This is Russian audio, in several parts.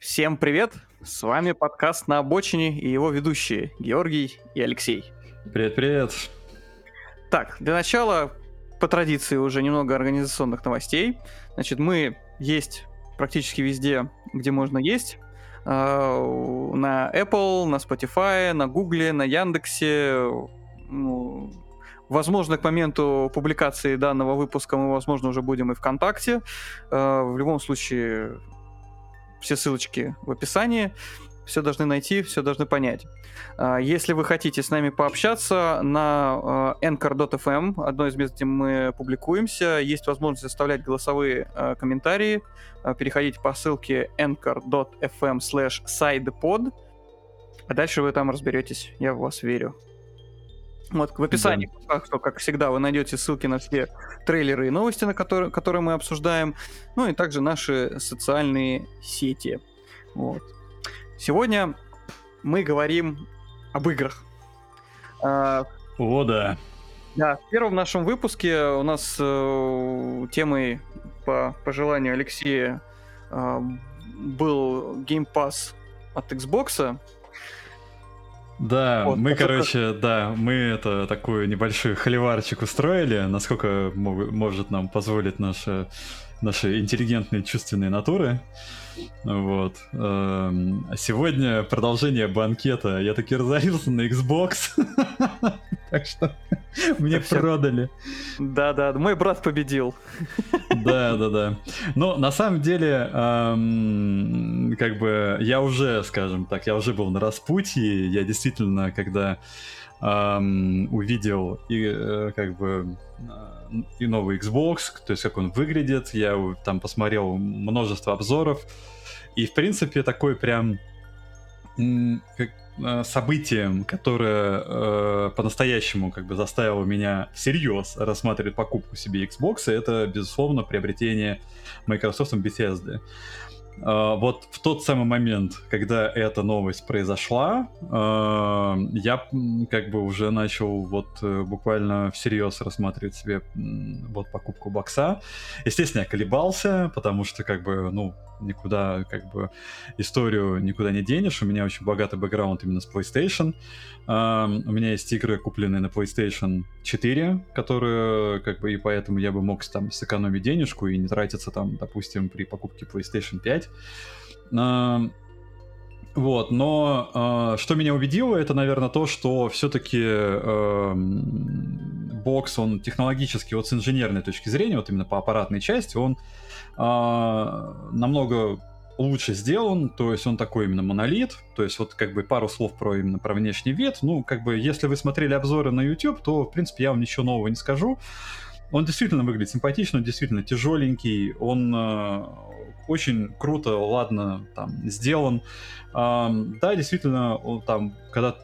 Всем привет! С вами подкаст «На обочине» и его ведущие Георгий и Алексей. Привет-привет! Так, для начала, по традиции, уже немного организационных новостей. Значит, мы есть практически везде, где можно есть. А, на Apple, на Spotify, на Google, на Яндексе. Ну, возможно, к моменту публикации данного выпуска мы, возможно, уже будем и ВКонтакте. А, в любом случае, все ссылочки в описании. Все должны найти, все должны понять. А, если вы хотите с нами пообщаться на anchor.fm, одно из мест, где мы публикуемся, есть возможность оставлять голосовые комментарии. Переходите по ссылке anchor.fm slash sidepod, а дальше вы там разберетесь. Я в вас верю. Вот в описании, да. что, как всегда, вы найдете ссылки на все трейлеры и новости, на которые, которые мы обсуждаем, ну и также наши социальные сети. Вот. Сегодня мы говорим об играх. А, О, да. Да, в первом нашем выпуске у нас э, темой по, по желанию Алексея э, был Game Pass от Xbox. Да, вот, мы, короче, да, мы это такую небольшую холиварчик устроили, насколько мог, может нам позволить наша, наши интеллигентные чувственные натуры. Вот. Эм, а сегодня продолжение банкета. Я таки разорился на Xbox. Так что мне продали. Да-да, мой брат победил. Да, да, да. Но на самом деле, эм, как бы я уже, скажем так, я уже был на распутье. Я действительно, когда эм, увидел и э, как бы и новый Xbox, то есть как он выглядит, я там посмотрел множество обзоров, и в принципе такой прям Э, событием, которое э, по-настоящему как бы заставило меня всерьез рассматривать покупку себе Xbox, это, безусловно, приобретение Microsoft Bethesda. Uh, вот в тот самый момент, когда эта новость произошла, uh, я как бы уже начал вот uh, буквально всерьез рассматривать себе вот покупку бокса. Естественно, я колебался, потому что как бы, ну, никуда, как бы, историю никуда не денешь. У меня очень богатый бэкграунд именно с PlayStation. У меня есть игры, купленные на PlayStation 4, которые, как бы, и поэтому я бы мог там сэкономить денежку и не тратиться там, допустим, при покупке PlayStation 5. Uh, вот, но э, что меня убедило, это, наверное, то, что все-таки э, бокс, он технологически, вот с инженерной точки зрения, вот именно по аппаратной части, он э, намного лучше сделан, то есть он такой именно монолит, то есть вот как бы пару слов про именно про внешний вид, ну как бы если вы смотрели обзоры на YouTube, то в принципе я вам ничего нового не скажу, он действительно выглядит симпатично, он действительно тяжеленький, он э, очень круто, ладно, там сделан, э, да, действительно, он там, когда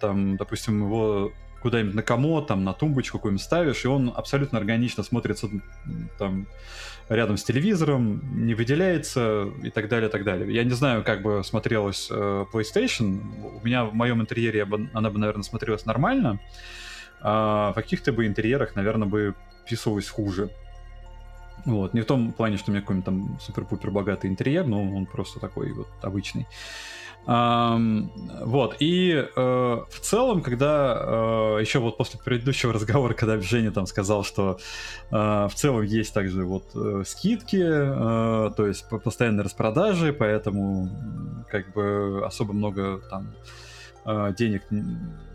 там, допустим, его куда-нибудь на комод, там, на тумбочку какую-нибудь ставишь, и он абсолютно органично смотрится там рядом с телевизором, не выделяется и так далее, и так далее. Я не знаю, как бы смотрелась э, PlayStation. У меня в моем интерьере она бы, наверное, смотрелась нормально. А в каких-то бы интерьерах, наверное, бы вписывалась хуже. Вот, не в том плане, что у меня какой-нибудь там супер-пупер богатый интерьер, но он просто такой вот обычный. Вот, и э, в целом, когда э, еще вот после предыдущего разговора, когда Женя там сказал, что э, в целом есть также вот скидки, то есть постоянные распродажи, поэтому как бы особо много там денег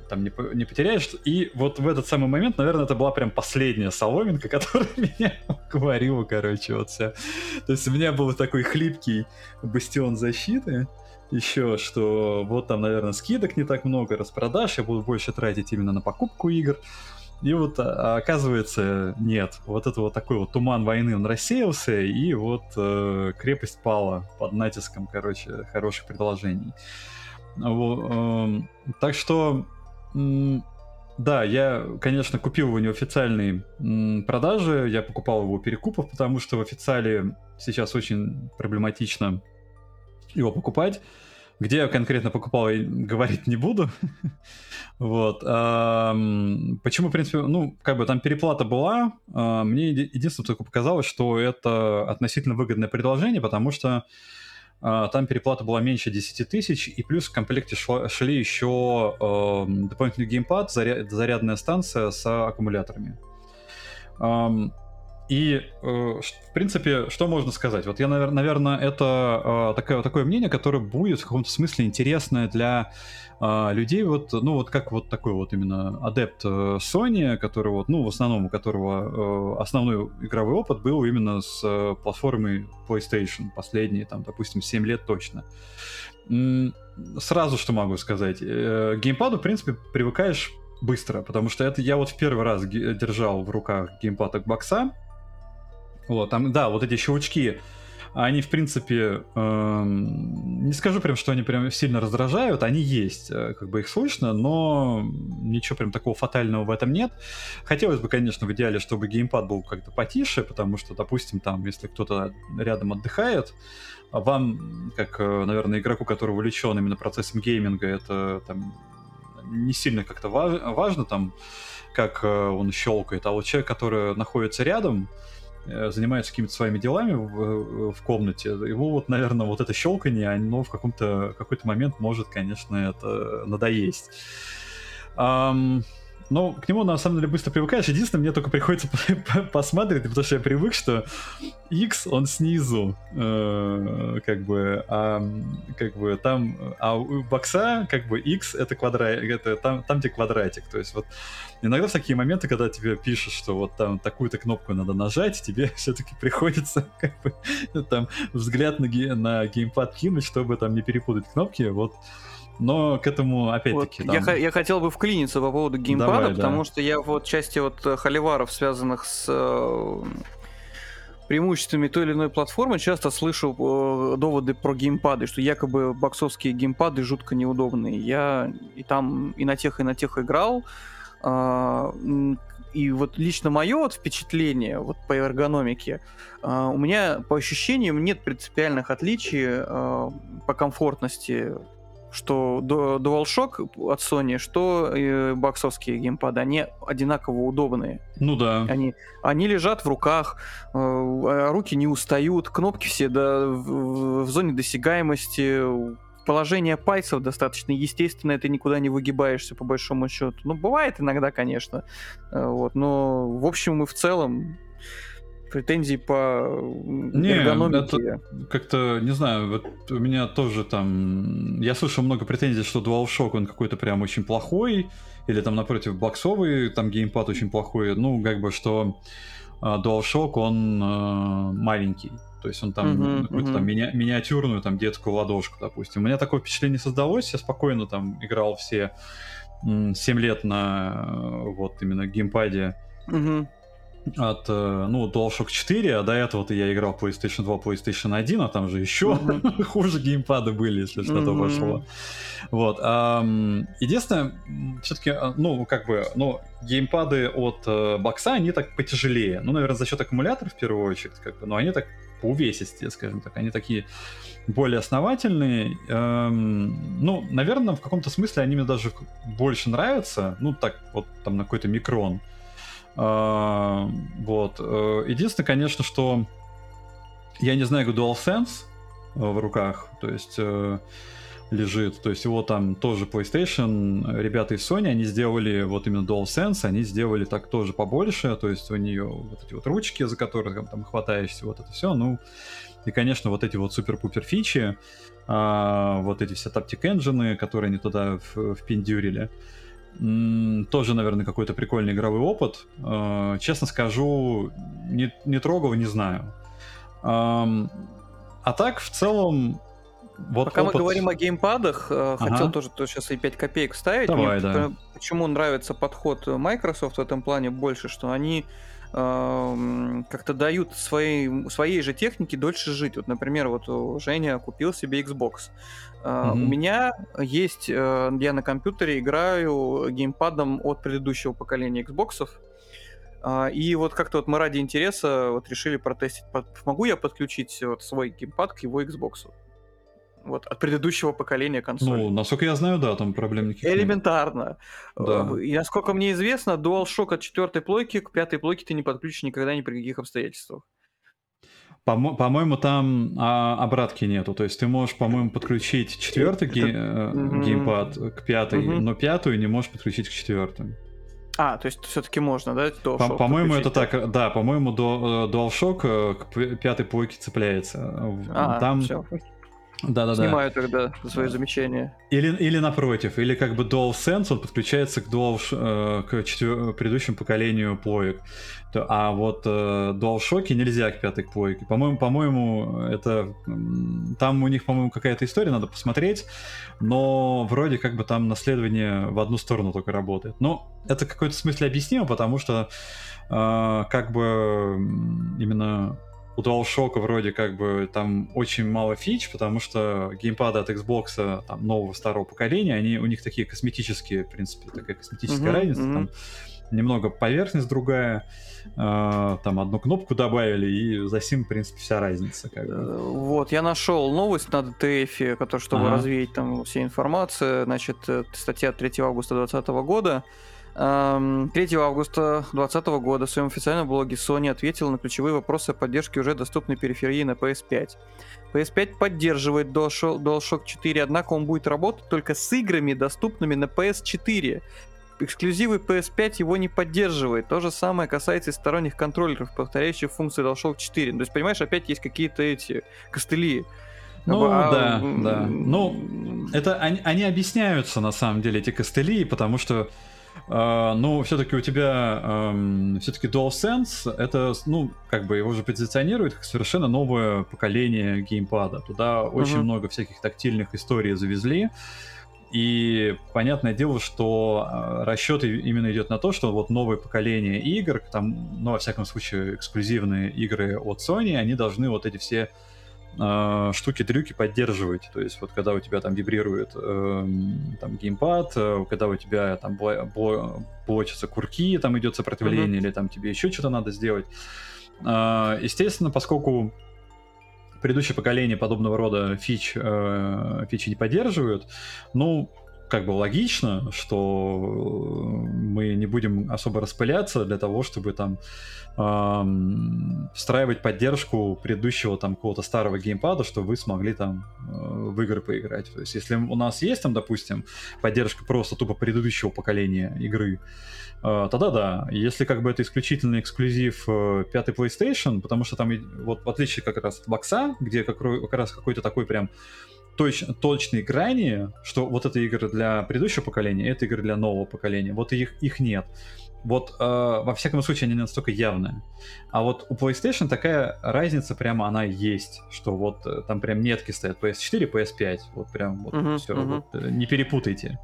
там не, не потеряешь. И вот в этот самый момент, наверное, это была прям последняя соломинка, которая меня говорила, короче, вот вся. То есть у меня был такой хлипкий бастион защиты, еще, что вот там, наверное, скидок не так много, распродаж, я буду больше тратить именно на покупку игр. И вот а, оказывается, нет. Вот это вот такой вот туман войны, он рассеялся, и вот э, крепость пала под натиском, короче, хороших предложений. Вот, э, так что, э, да, я, конечно, купил его неофициальной э, продажи, я покупал его перекупов, потому что в официале сейчас очень проблематично его покупать. Где я конкретно покупал, говорить не буду. вот. Почему, в принципе, ну, как бы там переплата была. А, мне единственное только показалось, что это относительно выгодное предложение, потому что а, там переплата была меньше 10 тысяч, и плюс в комплекте шла, шли еще э, дополнительный геймпад, заряд, зарядная станция с аккумуляторами. Um, и, э, в принципе, что можно сказать? Вот я, наверное, это э, такое, такое мнение, которое будет в каком-то смысле интересное для э, людей, вот, ну, вот как вот такой вот именно адепт Sony, который вот, ну, в основном у которого основной игровой опыт был именно с платформой PlayStation, последние, там, допустим, 7 лет точно. Сразу что могу сказать. К геймпаду, в принципе, привыкаешь быстро, потому что это я вот в первый раз держал в руках геймпад от бокса, вот, там, да, вот эти щелчки, они, в принципе, эм, не скажу прям, что они прям сильно раздражают, они есть, э, как бы их слышно, но ничего прям такого фатального в этом нет. Хотелось бы, конечно, в идеале, чтобы геймпад был как-то потише, потому что, допустим, там, если кто-то рядом отдыхает, вам, как, э, наверное, игроку, который увлечен именно процессом гейминга, это там не сильно как-то важно, там, как э, он щелкает, а вот человек, который находится рядом, занимается какими-то своими делами в, в комнате, его вот, наверное, вот это щелканье, оно в каком-то какой-то момент может, конечно, это надоесть. Um, ну, к нему на самом деле быстро привыкаешь. Единственное, мне только приходится посмотреть, потому что я привык, что X, он снизу, э, как бы, а как бы там, а у бокса, как бы, X это квадрат, это там, там где квадратик. То есть вот иногда в такие моменты, когда тебе пишут, что вот там такую-то кнопку надо нажать, тебе все-таки приходится, как бы, там, взгляд на, на геймпад кинуть, чтобы там не перепутать кнопки. Вот но к этому опять-таки. Вот, там... я, я хотел бы вклиниться по поводу геймпада, Давай, потому да. что я вот части вот э, холиваров, связанных с э, преимуществами той или иной платформы, часто слышу э, доводы про геймпады, что якобы боксовские геймпады жутко неудобные. Я и там и на тех, и на тех играл. Э, и вот лично мое вот впечатление вот по эргономике, э, у меня по ощущениям нет принципиальных отличий э, по комфортности что DualShock от Sony, что э, боксовские геймпады, они одинаково удобные. Ну да. Они, они лежат в руках, э, а руки не устают, кнопки все да, в, в зоне досягаемости, положение пальцев достаточно естественно, ты никуда не выгибаешься по большому счету. Ну, бывает иногда, конечно. Э, вот, но в общем и в целом претензий по не, эргономике. Это как-то, не знаю, вот у меня тоже там... Я слышал много претензий, что DualShock, он какой-то прям очень плохой, или там напротив боксовый, там геймпад очень плохой. Ну, как бы, что uh, DualShock, он uh, маленький. То есть он там uh-huh, какую-то uh-huh. там мини- миниатюрную там детскую ладошку, допустим. У меня такое впечатление создалось, я спокойно там играл все 7 лет на вот именно геймпаде. Uh-huh от, э, ну, DualShock 4, а до этого-то я играл PlayStation 2, PlayStation 1, а там же еще mm-hmm. хуже геймпады были, если mm-hmm. что-то пошло. Вот. Um, единственное, все-таки, э, ну, как бы, ну, геймпады от uh, бокса, они так потяжелее. Ну, наверное, за счет аккумулятора в первую очередь, как бы, но они так увесистее, скажем так, они такие более основательные. Эм, ну, наверное, в каком-то смысле они мне даже больше нравятся. Ну, так, вот там на какой-то микрон. А, вот. Э, единственное, конечно, что я не знаю, как DualSense э, в руках, то есть э, лежит. То есть его там тоже PlayStation, ребята из Sony, они сделали вот именно DualSense, они сделали так тоже побольше, то есть у нее вот эти вот ручки, за которые там, там хватаешься, вот это все, ну, и, конечно, вот эти вот супер-пупер фичи, а, вот эти все таптик энджины, которые они туда впендюрили, тоже, наверное, какой-то прикольный игровой опыт. Э, честно скажу, не, не трогал, не знаю. А так, в целом, вот Пока опыт... мы говорим о геймпадах, э, ага. хотел тоже то сейчас и 5 копеек вставить. Давай, Мне да. Почему нравится подход Microsoft в этом плане больше, что они как-то дают своей, своей же технике дольше жить. Вот, например, вот Женя купил себе Xbox. Uh, mm-hmm. У меня есть, э, я на компьютере играю геймпадом от предыдущего поколения Xbox. А, и вот как-то вот мы ради интереса вот решили протестить, могу я подключить вот свой геймпад к его Xbox. Вот, от предыдущего поколения консолей. Ну, насколько я знаю, да, там проблем никаких Элементарно. Да. Э, и насколько мне известно, DualShock от четвертой плойки к пятой плойке ты не подключишь никогда ни при каких обстоятельствах. По- по-моему, там а, обратки нету. То есть ты можешь, по-моему, подключить четвертый ге- Мгм. геймпад к пятой, Мгм. но пятую не можешь подключить к четвертой. А, то есть все-таки можно, да? По- По-моему, это так, да, по-моему, до, э, DualShock э, к пятой плойке цепляется. А, там, все. Да-да-да. Снимаю тогда свои Да. замечания. Или, или напротив, или как бы DualSense, он подключается к, Dual, э, к четвер- предыдущему поколению плоек. А вот э, DualShock нельзя к пятой плойке. По-моему, по-моему, это там у них, по-моему, какая-то история, надо посмотреть, но вроде как бы там наследование в одну сторону только работает. Но это в какой-то смысле объяснимо, потому что э, как бы именно у DualShock вроде как бы там очень мало фич, потому что геймпады от Xbox там, нового старого поколения, они у них такие косметические, в принципе, такая косметическая Мгм, разница. мгм. Там немного поверхность другая, э, там одну кнопку добавили, и за сим, в принципе, вся разница. Как бы. Э, Вот, я нашел новость на DTF, который, чтобы Ага. развеять там все информацию. Значит, э, статья от 3 августа 2020 года. Эм, 3 августа 2020 года в своем официальном блоге Sony ответила на ключевые вопросы о поддержке уже доступной периферии на PS5. PS5 поддерживает DualShock, DualShock 4, однако он будет работать только с играми, доступными на PS4. Эксклюзивы PS5 его не поддерживает. То же самое касается и сторонних контроллеров, повторяющих функции DualShock 4. То есть, понимаешь, опять есть какие-то эти костыли. Ну, а, да, да. Ну, Это они, они объясняются на самом деле эти костыли, потому что э, ну, все-таки у тебя все-таки DualSense, это, ну, как бы его же позиционируют как совершенно новое поколение геймпада. Туда очень Мгм. много всяких тактильных историй завезли. И понятное дело, что э, расчет именно идет на то, что вот новое поколение игр, там, ну, во всяком случае, эксклюзивные игры от Sony, они должны вот эти все э, штуки-дрюки поддерживать. То есть вот когда у тебя там вибрирует эм, там геймпад, э, когда у тебя там бла- бла- блочатся курки, там идет сопротивление, или там тебе еще что-то надо сделать. Э, естественно, поскольку предыдущее поколение подобного рода фич, э, фичи не поддерживают, ну, как бы логично, что мы не будем особо распыляться для того, чтобы там эм, встраивать поддержку предыдущего там какого-то старого геймпада, чтобы вы смогли там э, в игры поиграть. То есть, если у нас есть там, допустим, поддержка просто тупо предыдущего поколения игры, э, тогда да. Если как бы это исключительно эксклюзив э, PlayStation, потому что там вот в отличие как раз от бокса, где как, как раз какой-то такой прям точ, точные грани, что вот это игры для предыдущего поколения, это игры для нового поколения. Вот их, их нет. Вот, э, во всяком случае, они не настолько явные. А вот у PlayStation такая разница прямо она есть, что вот э, там прям метки стоят PS4, PS5, вот прям вот Мгм, все, мгм. вот, э, не перепутайте.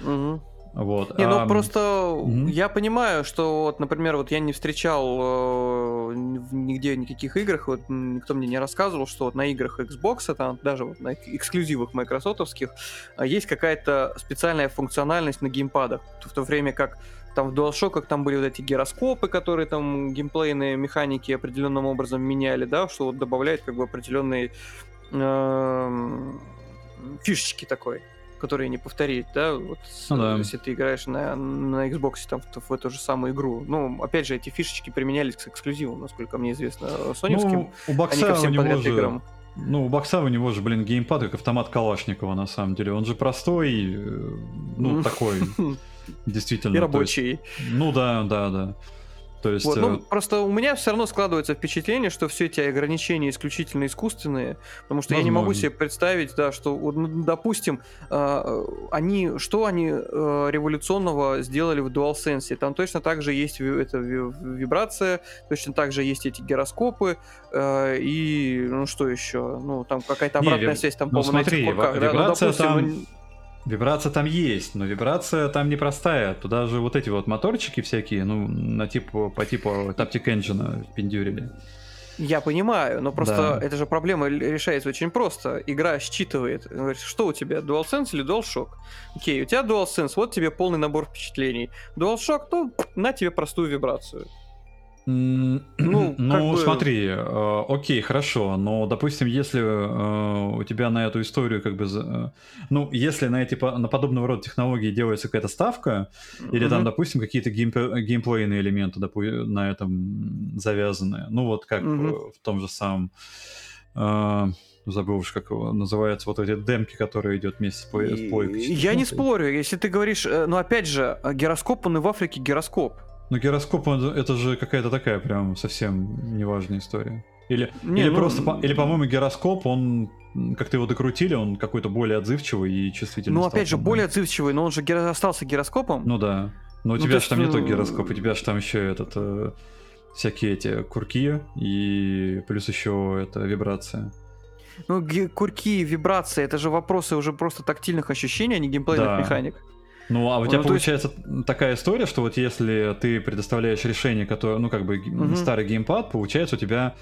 мгм. Вот. Не, ну ам, просто мгм. я понимаю, что вот, например, вот я не встречал э, в- нигде никаких играх, вот никто мне не рассказывал, что вот на играх Xbox, там даже вот на эк- эксклюзивах майкрософтовских, а, есть какая-то специальная функциональность на геймпадах, в то время как там в DualShock там были вот эти гироскопы, которые там геймплейные механики определенным образом меняли, да, что вот добавляет как бы определенные эм, фишечки такой которые не повторить, да, вот Ну да. если ты играешь на, на Xbox там, в, в эту же самую игру. Ну, опять же, эти фишечки применялись к эксклюзивам, насколько мне известно, соневским, ну, у а бокса ко у него же... играм. Ну, у бокса у него же, блин, геймпад как автомат Калашникова, на самом деле. Он же простой, э, ну, такой, действительно. И то есть- рабочий. ну да, да, да. То есть, Вот, э, ну, просто у меня все равно складывается впечатление, что все эти ограничения исключительно искусственные, потому что я не могу Возможно. себе представить, да, что, ну, допустим, э, они, что они э, революционного сделали в DualSense? Там точно так же есть эта ви- вибрация, точно так же есть эти гироскопы, э, и, ну, что еще? Ну, там какая-то Не, обратная ви- связь, там, ну, по-моему, на этих смотри, курках, ва- да? Ну, вибрация допустим, там- ну, Вибрация там есть, но вибрация там непростая. Туда же вот эти вот моторчики всякие, ну, на типу, по типу Taptic Engine пиндюрили. Я понимаю, но просто Да. эта же проблема решается очень просто. Игра считывает. Говорит, что у тебя, DualSense или DualShock? Окей, у тебя DualSense, вот тебе полный набор впечатлений. DualShock, ну, на тебе простую вибрацию. Ну, ну бы... смотри, э, окей, хорошо, но, допустим, если э, у тебя на эту историю как бы, э, ну, если на эти на подобного рода технологии делается какая-то ставка, mm-hmm. или там, допустим, какие-то геймп- геймплейные элементы допу- на этом завязаны, ну вот как mm-hmm. в том же самом э, забыл уж, как его называется, вот эти демки, которые идет вместе с, плей-. Я не спорю, если ты говоришь, э, ну опять же, гироскоп, он и в Африке гироскоп. Ну, гироскоп, это же какая-то такая прям совсем неважная история. Или, не, или ну, просто, по, или, по-моему, гироскоп, он как-то его докрутили, он какой-то более отзывчивый и чувствительный. Ну, опять же, более отзывчивый, но он же гиро... остался гироскопом. Ну да. Но у ну, тебя же там не только гироскоп, у тебя же там еще этот э, всякие эти курки и плюс еще это вибрация. Ну, курки, вибрации, это же вопросы уже просто тактильных ощущений, а не геймплейных да. механик. Ну, а у тебя ну, получается есть... такая история, что вот если ты предоставляешь решение, которое, ну, как бы угу. старый геймпад, получается у тебя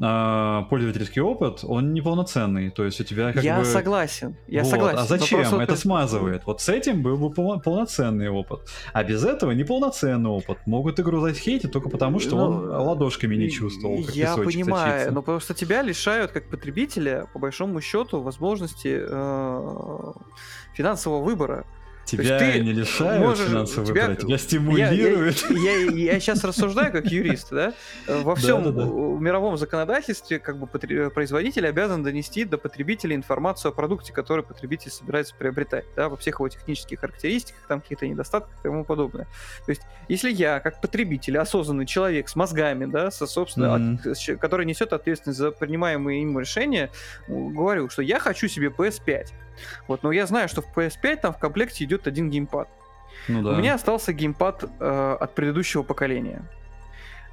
а, пользовательский опыт, он неполноценный. То есть у тебя как я бы... согласен, я вот. согласен. А зачем? Это ты... смазывает. Вот с этим был бы пол... полноценный опыт. А без этого неполноценный опыт. Могут игру захейтить только потому, что ну, он ладошками не чувствовал, Я понимаю, сочится. но просто тебя лишают, как потребителя, по большому счету, возможности э, финансового выбора. Тебя ты не лишают можешь, финансового тебя, выбора, тебя стимулируют. Я, я, я, я сейчас рассуждаю как юрист, да? Во всем да, да, да. мировом законодательстве как бы производитель обязан донести до потребителя информацию о продукте, который потребитель собирается приобретать, да, во всех его технических характеристиках, там каких-то недостатках и тому подобное. То есть, если я, как потребитель, осознанный человек с мозгами, да, со, собственно, mm-hmm. от, который несет ответственность за принимаемые им решения, говорю, что я хочу себе PS5, вот, но я знаю, что в PS5 там в комплекте идет один геймпад. Ну, да. У меня остался геймпад э, от предыдущего поколения.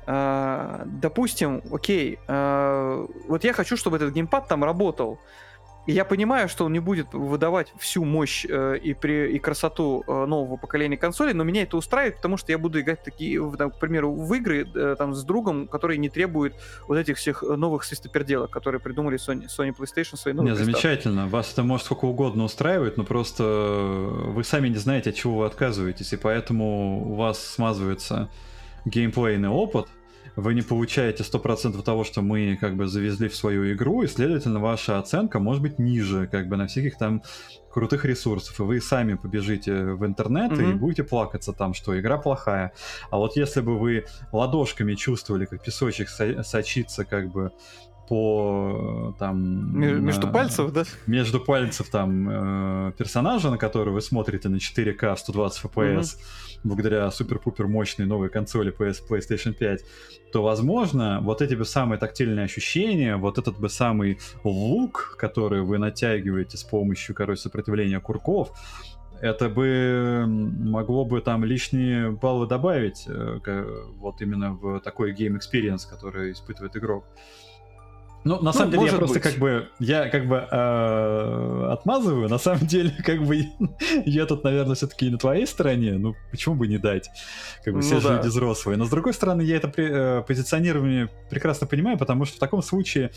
Э, допустим, окей, э, вот я хочу, чтобы этот геймпад там работал. И я понимаю, что он не будет выдавать всю мощь э, и, при, и красоту э, нового поколения консолей, но меня это устраивает, потому что я буду играть такие, там, к примеру, в игры э, там с другом, которые не требуют вот этих всех новых свистоперделок, которые придумали Sony, Sony PlayStation свои новые. Не, замечательно. Вас это может сколько угодно устраивать, но просто вы сами не знаете, от чего вы отказываетесь, и поэтому у вас смазывается геймплейный опыт, вы не получаете 100% того, что мы как бы завезли в свою игру, и, следовательно, ваша оценка может быть ниже, как бы на всяких там крутых ресурсов, и вы сами побежите в интернет mm-hmm. и будете плакаться там, что игра плохая. А вот если бы вы ладошками чувствовали, как песочек сочится как бы по там между на, пальцев, да? Между пальцев там э, персонажа, на которого вы смотрите на 4К 120 FPS, mm-hmm. благодаря супер-пупер мощной новой консоли PS, PlayStation 5, то, возможно, вот эти бы самые тактильные ощущения, вот этот бы самый лук, который вы натягиваете с помощью, короче, сопротивления курков, это бы могло бы там лишние баллы добавить э, вот именно в такой game experience, который испытывает игрок. Ну, на ну, самом деле, я просто быть. как бы, я как бы э, отмазываю, на самом деле, как бы, я тут, наверное, все-таки на твоей стороне, ну, почему бы не дать, как бы, все ну, же да. люди взрослые. Но, с другой стороны, я это при, э, позиционирование прекрасно понимаю, потому что в таком случае,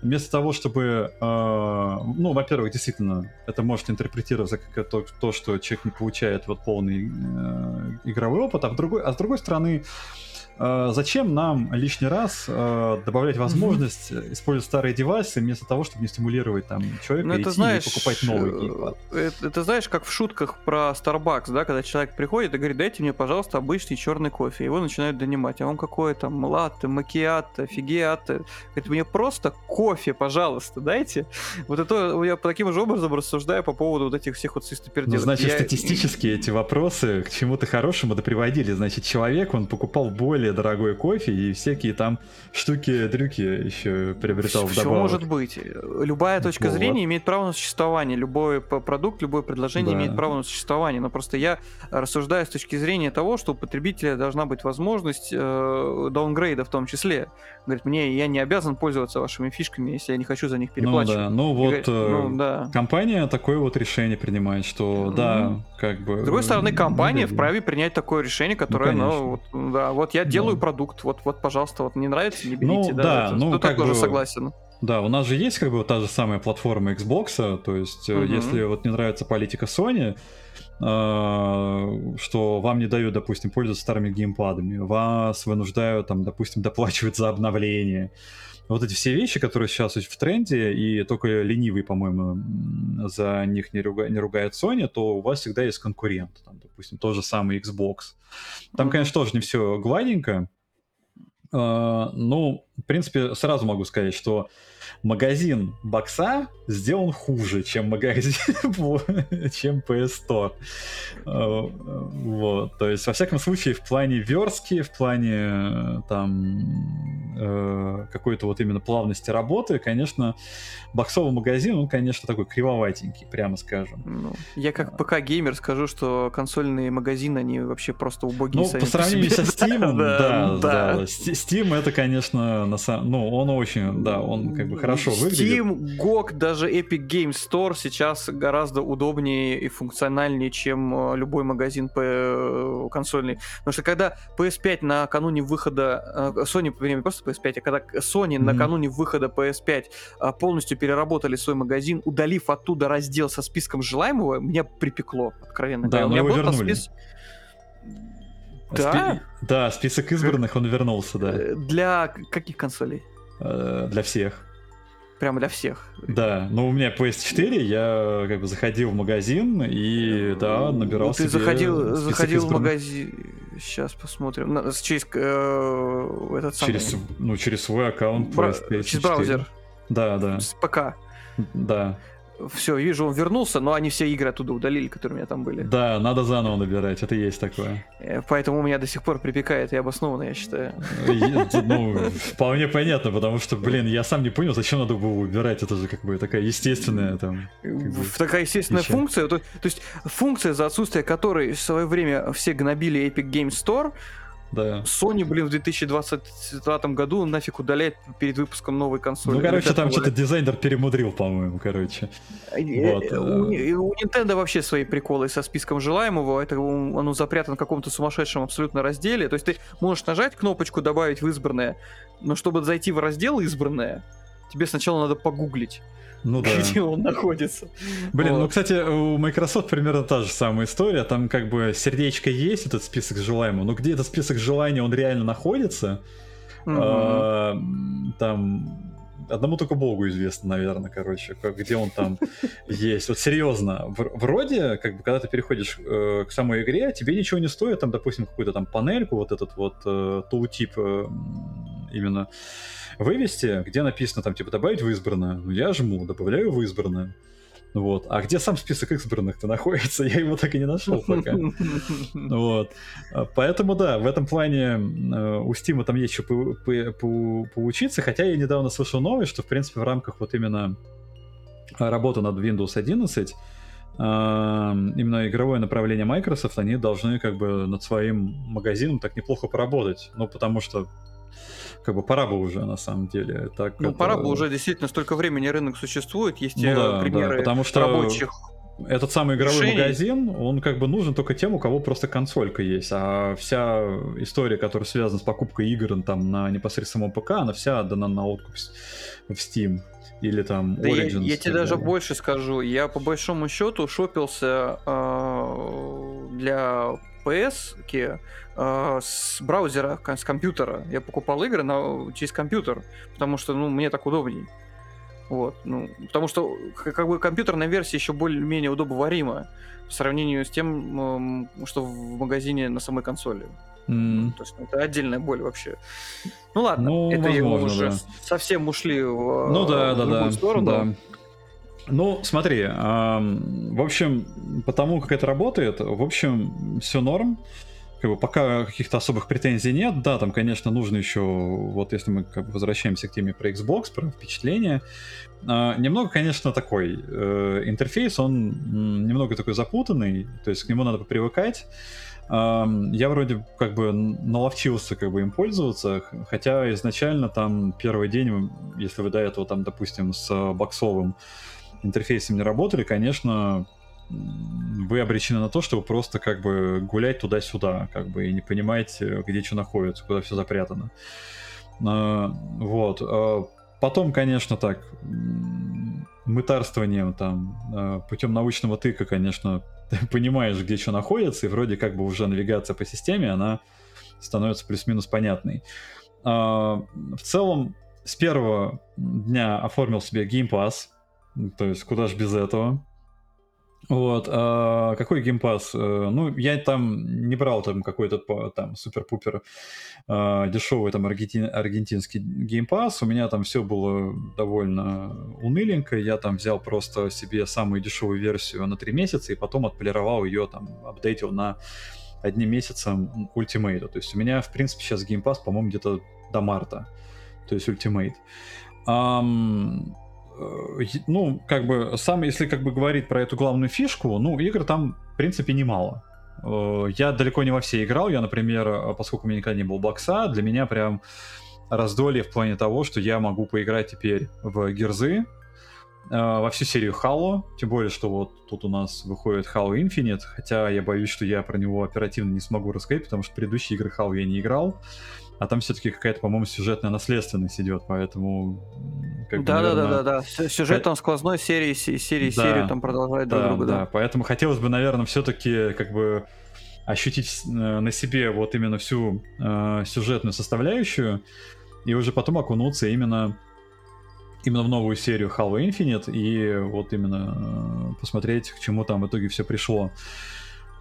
вместо того, чтобы, э, ну, во-первых, действительно, это может интерпретироваться как то, то что человек не получает вот полный э, игровой опыт, а, в другой, а с другой стороны, а, зачем нам лишний раз э, добавлять возможность mm-hmm. использовать старые девайсы вместо того, чтобы не стимулировать там человека ну, это, идти знаешь, и покупать новый э, геймпад? Это, это знаешь, как в шутках про Starbucks, да, когда человек приходит и говорит, дайте мне, пожалуйста, обычный черный кофе. Его начинают донимать. А он какой там латте, макиатто, фигиатто. Говорит, мне просто кофе, пожалуйста, дайте. Вот это я по таким же образом рассуждаю по поводу вот этих всех вот свистоперделок. Ну, значит, я... статистически эти вопросы к чему-то хорошему доприводили. Значит, человек, он покупал более более дорогой кофе и всякие там штуки-дрюки еще приобретал Все вдобавок. может быть. Любая точка вот. зрения имеет право на существование. Любой продукт, любое предложение да. имеет право на существование. Но просто я рассуждаю с точки зрения того, что у потребителя должна быть возможность э, даунгрейда в том числе. Говорит, мне я не обязан пользоваться вашими фишками, если я не хочу за них переплачивать. Ну да, ну вот говорит, ну, э, да. компания такое вот решение принимает, что да, как бы... С другой стороны, компания вправе принять такое решение, которое, ну, ну вот, да, вот я делаю продукт, вот, вот, пожалуйста, вот не нравится, не берите, ну, да, да это, ну, как тоже согласен. Да, у нас же есть как бы та же самая платформа Xbox, то есть угу. если вот не нравится политика Sony, что вам не дают, допустим, пользоваться старыми геймпадами, вас вынуждают, там, допустим, доплачивать за обновление. Вот эти все вещи, которые сейчас в тренде, и только ленивый, по-моему, за них не, руга... не ругает Sony, то у вас всегда есть конкурент. Там, допустим, тот же самый Xbox. Там, конечно, тоже не все гладенько. Ну, в принципе, сразу могу сказать, что магазин бокса сделан хуже, чем магазин, чем PS Store. Вот, то есть, во всяком случае, в плане верстки, в плане э, там э, какой-то вот именно плавности работы, конечно, боксовый магазин, он, конечно, такой кривоватенький, прямо скажем. Ну, я как а. ПК-геймер скажу, что консольные магазины, они вообще просто убогие Ну, по сравнению со Steam, да, да, Steam это, конечно, на самом... Ну, он очень, да, он как бы хорошо выглядит. Steam, GOG, даже Epic Games Store сейчас гораздо удобнее и функциональнее, чем э, любой магазин по э, консольный. Потому что когда PS5 накануне выхода, э, Sony, не просто PS5, а когда Sony mm-hmm. накануне выхода PS5 полностью переработали свой магазин, удалив оттуда раздел со списком желаемого, меня припекло, откровенно да, говоря. У меня его вернули. Спис... Да? Спи... Да, список избранных он вернулся, да. Для каких консолей? Для всех. Прямо для всех. Да, ну у меня PS4, я как бы заходил в магазин и, да, набирал ну, ты себе заходил, заходил в магазин, сейчас посмотрим, На, через э, этот самый... Через, ну, через свой аккаунт Бра... PS4. Через браузер. Да, да. С ПК. Да все, вижу, он вернулся, но они все игры оттуда удалили, которые у меня там были. Да, надо заново набирать, это есть такое. Э, поэтому у меня до сих пор припекает и обоснованно, я считаю. Ну, вполне понятно, потому что, блин, я сам не понял, зачем надо было убирать, это же как бы такая естественная там... Такая естественная функция, то есть функция, за отсутствие которой в свое время все гнобили Epic Games Store, да. Sony, блин, в 2020 году нафиг удаляет перед выпуском новой консоли. Ну, короче, там что-то дизайнер перемудрил, по-моему, короче. Э, вот. Э, у, у Nintendo вообще свои приколы со списком желаемого. Это оно запрятано в каком-то сумасшедшем абсолютно разделе. То есть ты можешь нажать кнопочку «Добавить в избранное», но чтобы зайти в раздел «Избранное», тебе сначала надо погуглить. Ну да. Где он находится. Блин, ну, вот. ну, кстати, у Microsoft примерно та же самая история. Там как бы сердечко есть, этот список желаемого, но где этот список желаний, он реально находится, mm-hmm. а, там одному только Богу известно, наверное, короче, как, где он там есть. Вот серьезно, вроде, как бы, когда ты переходишь э, к самой игре, тебе ничего не стоит, там, допустим, какую-то там панельку, вот этот вот э, тултип э, именно вывести, где написано там, типа, добавить в избранное. Ну, я жму, добавляю в избранное. Вот. А где сам список избранных-то находится? Я его так и не нашел пока. Вот. А, поэтому да, в этом плане э, у Steam там есть что поучиться, хотя я недавно слышал новость, что в принципе в рамках вот именно работы над Windows 11 именно игровое направление Microsoft, они должны как бы над своим магазином так неплохо поработать. Ну, потому что как бы пора бы уже на самом деле. Так ну, это... пора бы уже, действительно, столько времени рынок существует, есть ну, да, примеры да, потому что рабочих этот самый игровой решений. магазин, он как бы нужен только тем, у кого просто консолька есть, а вся история, которая связана с покупкой игр там на непосредственно ПК, она вся отдана на откуп в Steam или там да Origins. Я, я тебе даже больше скажу, я по большому счету шопился э, для PS э, с браузера, с компьютера. Я покупал игры на, через компьютер, потому что, ну, мне так удобней. Вот, ну, потому что как бы компьютерная версия еще более-менее удобоварима по сравнению с тем, что в магазине на самой консоли. Mm. То есть ну, это отдельная боль вообще. Ну ладно, ну, это возможно, уже да. совсем ушли в, ну, да, в да, другую да, сторону. Да. Ну, смотри, эм, в общем, потому как это работает, в общем, все норм. Как бы пока каких-то особых претензий нет. Да, там, конечно, нужно еще, вот если мы как бы возвращаемся к теме про Xbox, про впечатления, э, немного, конечно, такой э, интерфейс, он немного такой запутанный, то есть к нему надо привыкать. Э, я вроде как бы наловчился как бы им пользоваться, хотя изначально там первый день, если вы до этого там, допустим, с боксовым интерфейсом не работали, конечно, вы обречены на то, чтобы просто как бы гулять туда-сюда, как бы и не понимаете, где что находится, куда все запрятано. А, вот. А, потом, конечно, так, мытарствованием, там, э, путем научного тыка, конечно, ты понимаешь, где что находится, и вроде как бы уже навигация по системе, она становится плюс-минус понятной. А, в целом, с первого дня оформил себе Game Pass, то есть куда же без этого. Вот, а какой геймпас? Э, ну, я там не брал там какой-то там супер-пупер а, дешевый там аргентин, аргентинский Game Pass. У меня там все было довольно уныленько. Я там взял просто себе самую дешевую версию на 3 месяца и потом отполировал ее, там, апдейтил на одним месяцем Ultimate а. То есть у меня, в принципе, сейчас Game Pass, по-моему, где-то до марта. То есть Ultimate. Э, ну, как бы, сам, если как бы говорить про эту главную фишку, ну, игр там, в принципе, немало. Э, я далеко не во все играл. Я, например, э, поскольку у меня никогда не был бокса, для меня прям раздолье в плане того, что я могу поиграть теперь в Герзы, во всю серию Halo, тем более, что вот тут у нас выходит Halo Infinite, хотя я боюсь, что я про него оперативно не смогу рассказать, потому что предыдущие игры Halo я не играл а там все-таки какая-то, по-моему, сюжетная наследственность идет, поэтому... Как да, бы, наверное... да, да, да, Сюжет там сквозной серии, серии, да, серию там продолжает да, друг друга. Да, да, поэтому хотелось бы, наверное, все-таки как бы ощутить э, на себе вот именно всю э, сюжетную составляющую и уже потом окунуться именно именно в новую серию Halo Infinite и вот именно э, посмотреть, к чему там в итоге все пришло.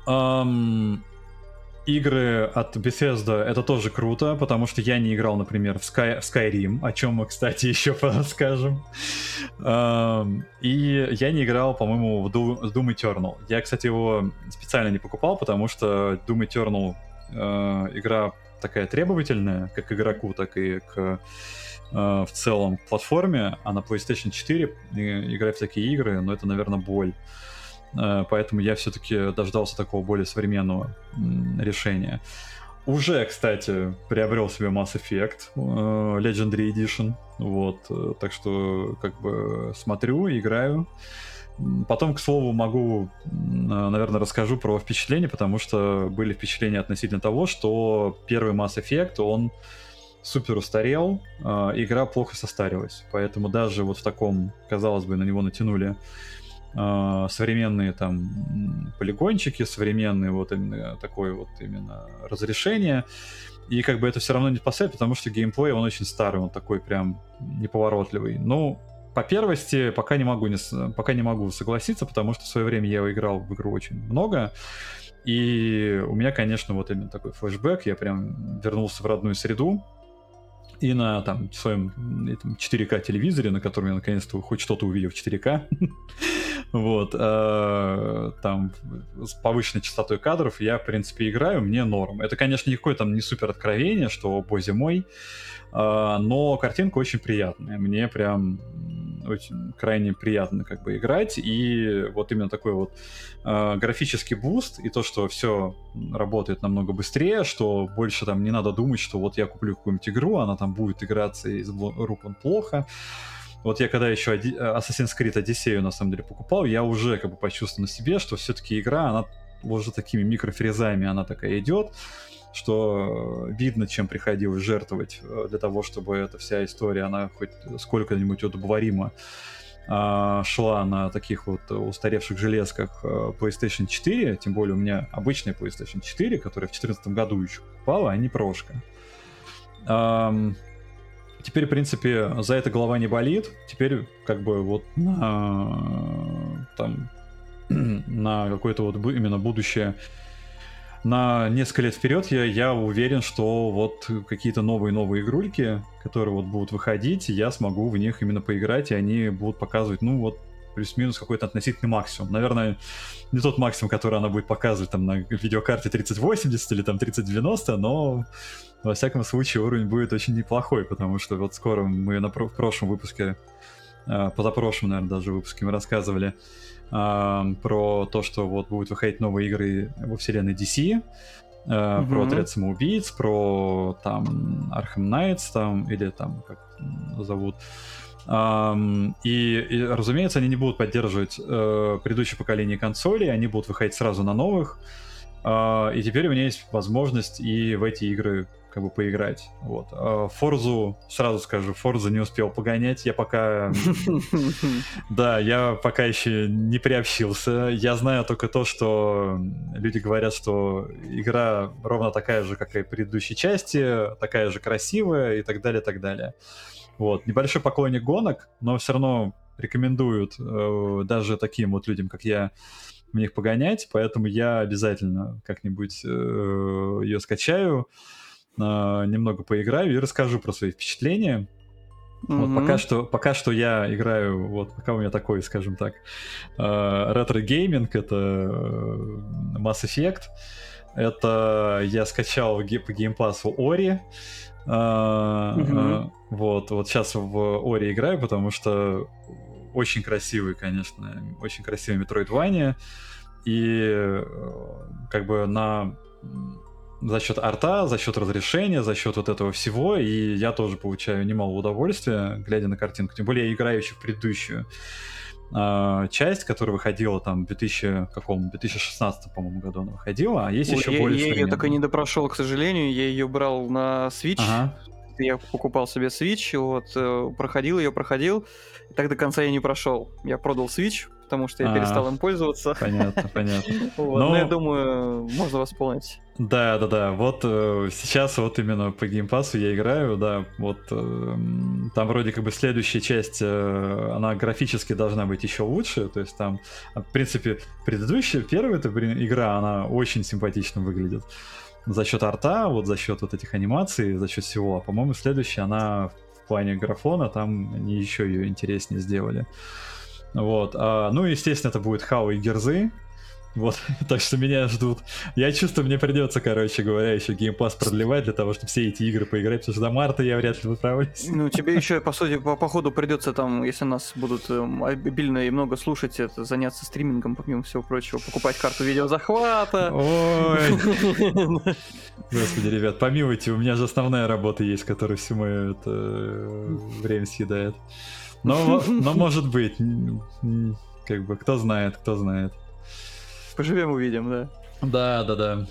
Um, игры от Bethesda это тоже круто, потому что я не играл, например, в, Sky, в Skyrim, о чем мы, кстати, еще расскажем. И я не играл, по-моему, в Doom Eternal. Я, кстати, его специально не покупал, потому что Doom Eternal э, игра такая требовательная, как игроку, так и к в целом платформе, а на PlayStation 4 играть в такие игры, ну это, наверное, боль. Э, поэтому я все-таки дождался такого более современного решения. Уже, кстати, приобрел себе Mass Effect э, Legendary Edition, вот, э, так что как бы смотрю, играю. Потом, к слову, могу, наверное, расскажу про впечатления, потому что были впечатления относительно того, что первый Mass Effect, он супер устарел, игра плохо состарилась. Поэтому даже вот в таком, казалось бы, на него натянули э, современные там полигончики, современные вот именно такое вот именно разрешение. И как бы это все равно не спасает, потому что геймплей, он очень старый, он такой прям неповоротливый. Ну, по первости, пока не могу, не, пока не могу согласиться, потому что в свое время я играл в игру очень много. И у меня, конечно, вот именно такой флешбэк, я прям вернулся в родную среду, и на там своем этом 4К телевизоре, на котором я наконец-то хоть что-то увидел в 4К, вот, э, там с повышенной частотой кадров я, в принципе, играю, мне норм. Это, конечно, никакое там не супер откровение, что боже мой, э, но картинка очень приятная, мне прям очень крайне приятно как бы играть, и вот именно такой вот э, графический boost, и то, что все работает намного быстрее, что больше там не надо думать, что вот я куплю какую-нибудь игру, она там будет играться из рук вон плохо, вот я когда еще Assassin's Creed Odyssey на самом деле покупал, я уже как бы почувствовал на себе, что все-таки игра, она уже такими микрофрезами она такая идет, что видно, чем приходилось жертвовать э, для того, чтобы эта вся история, она хоть сколько-нибудь удобоваримо а, шла на таких вот устаревших железках э, PlayStation 4, тем более у меня обычная PlayStation 4, которая в 2014 году еще покупала, а не прошка. Теперь, в принципе, за это голова не болит. Теперь, как бы, вот на там на какое-то вот именно будущее на несколько лет вперед я, я уверен, что вот какие-то новые-новые игрульки, которые вот будут выходить, я смогу в них именно поиграть, и они будут показывать, ну вот, плюс-минус какой-то относительный максимум. Наверное, не тот максимум, который она будет показывать там на видеокарте 3080 или там 3090, но во всяком случае уровень будет очень неплохой, потому что вот скоро мы на в прошлом выпуске, э, позапрошлом, наверное, даже выпуске мы рассказывали, про то, что вот будут выходить новые игры во вселенной DC, mm-hmm. про отряд самоубийц, про там Arkham Knights там, или там как зовут. Um, и, и, разумеется, они не будут поддерживать uh, предыдущее поколение консолей, они будут выходить сразу на новых. Uh, и теперь у меня есть возможность и в эти игры как бы поиграть. Вот. А Форзу, сразу скажу, Форзу не успел погонять. Я пока... Да, я пока еще не приобщился. Я знаю только то, что люди говорят, что игра ровно такая же, как и предыдущей части, такая же красивая и так далее, так далее. Вот. Небольшой поклонник гонок, но все равно рекомендуют э, даже таким вот людям, как я, в них погонять, поэтому я обязательно как-нибудь э, ее скачаю, э, немного поиграю и расскажу про свои впечатления. Mm-hmm. Вот пока что, пока что я играю, вот пока у меня такой, скажем так, э, ретро-гейминг, это э, Mass Effect, это я скачал по Game Pass Ori, Uh-huh. Вот, вот сейчас в Ори играю, потому что очень красивый, конечно, очень красивый Metroidvania. И э, как бы на за счет арта, за счет разрешения, за счет вот этого всего, и я тоже получаю немало удовольствия, глядя на картинку. Тем более я играю еще в предыдущую э, часть, которая выходила там в 2000, каком, 2016, по-моему, году она выходила, а есть Ой, еще я, более Я ее так и не допрошел, к сожалению, я ее брал на Switch, ага. я покупал себе Switch, вот, э, проходил ее, проходил, так до конца я не прошел. Я продал Switch, потому что я а, перестал им пользоваться. Понятно, понятно. вот, но... но я думаю, можно восполнить. Да, да, да. Вот э, сейчас вот именно по геймпасу я играю, да. Вот э, там вроде как бы следующая часть, э, она графически должна быть еще лучше. То есть там, в принципе, предыдущая, первая эта игра, она очень симпатично выглядит. За счет арта, вот за счет вот этих анимаций, за счет всего. А по-моему, следующая, она в плане графона, там они еще ее интереснее сделали. Вот. А, ну, естественно, это будет Хау и Герзы. Вот, так что меня ждут. Я чувствую, мне придется, короче говоря, еще геймпас продлевать для того, чтобы все эти игры поиграть, потому что до марта я вряд ли выправлюсь. Ну, тебе еще, по сути, по, по ходу придется там, если нас будут э, обильно и много слушать, это заняться стримингом, помимо всего прочего, покупать карту видеозахвата. Ой. Господи, ребят, помилуйте, у меня же основная работа есть, которая все мое это э, время съедает. Но, но может быть, как бы, кто знает, кто знает. Поживем, увидим, да. Да, да, да.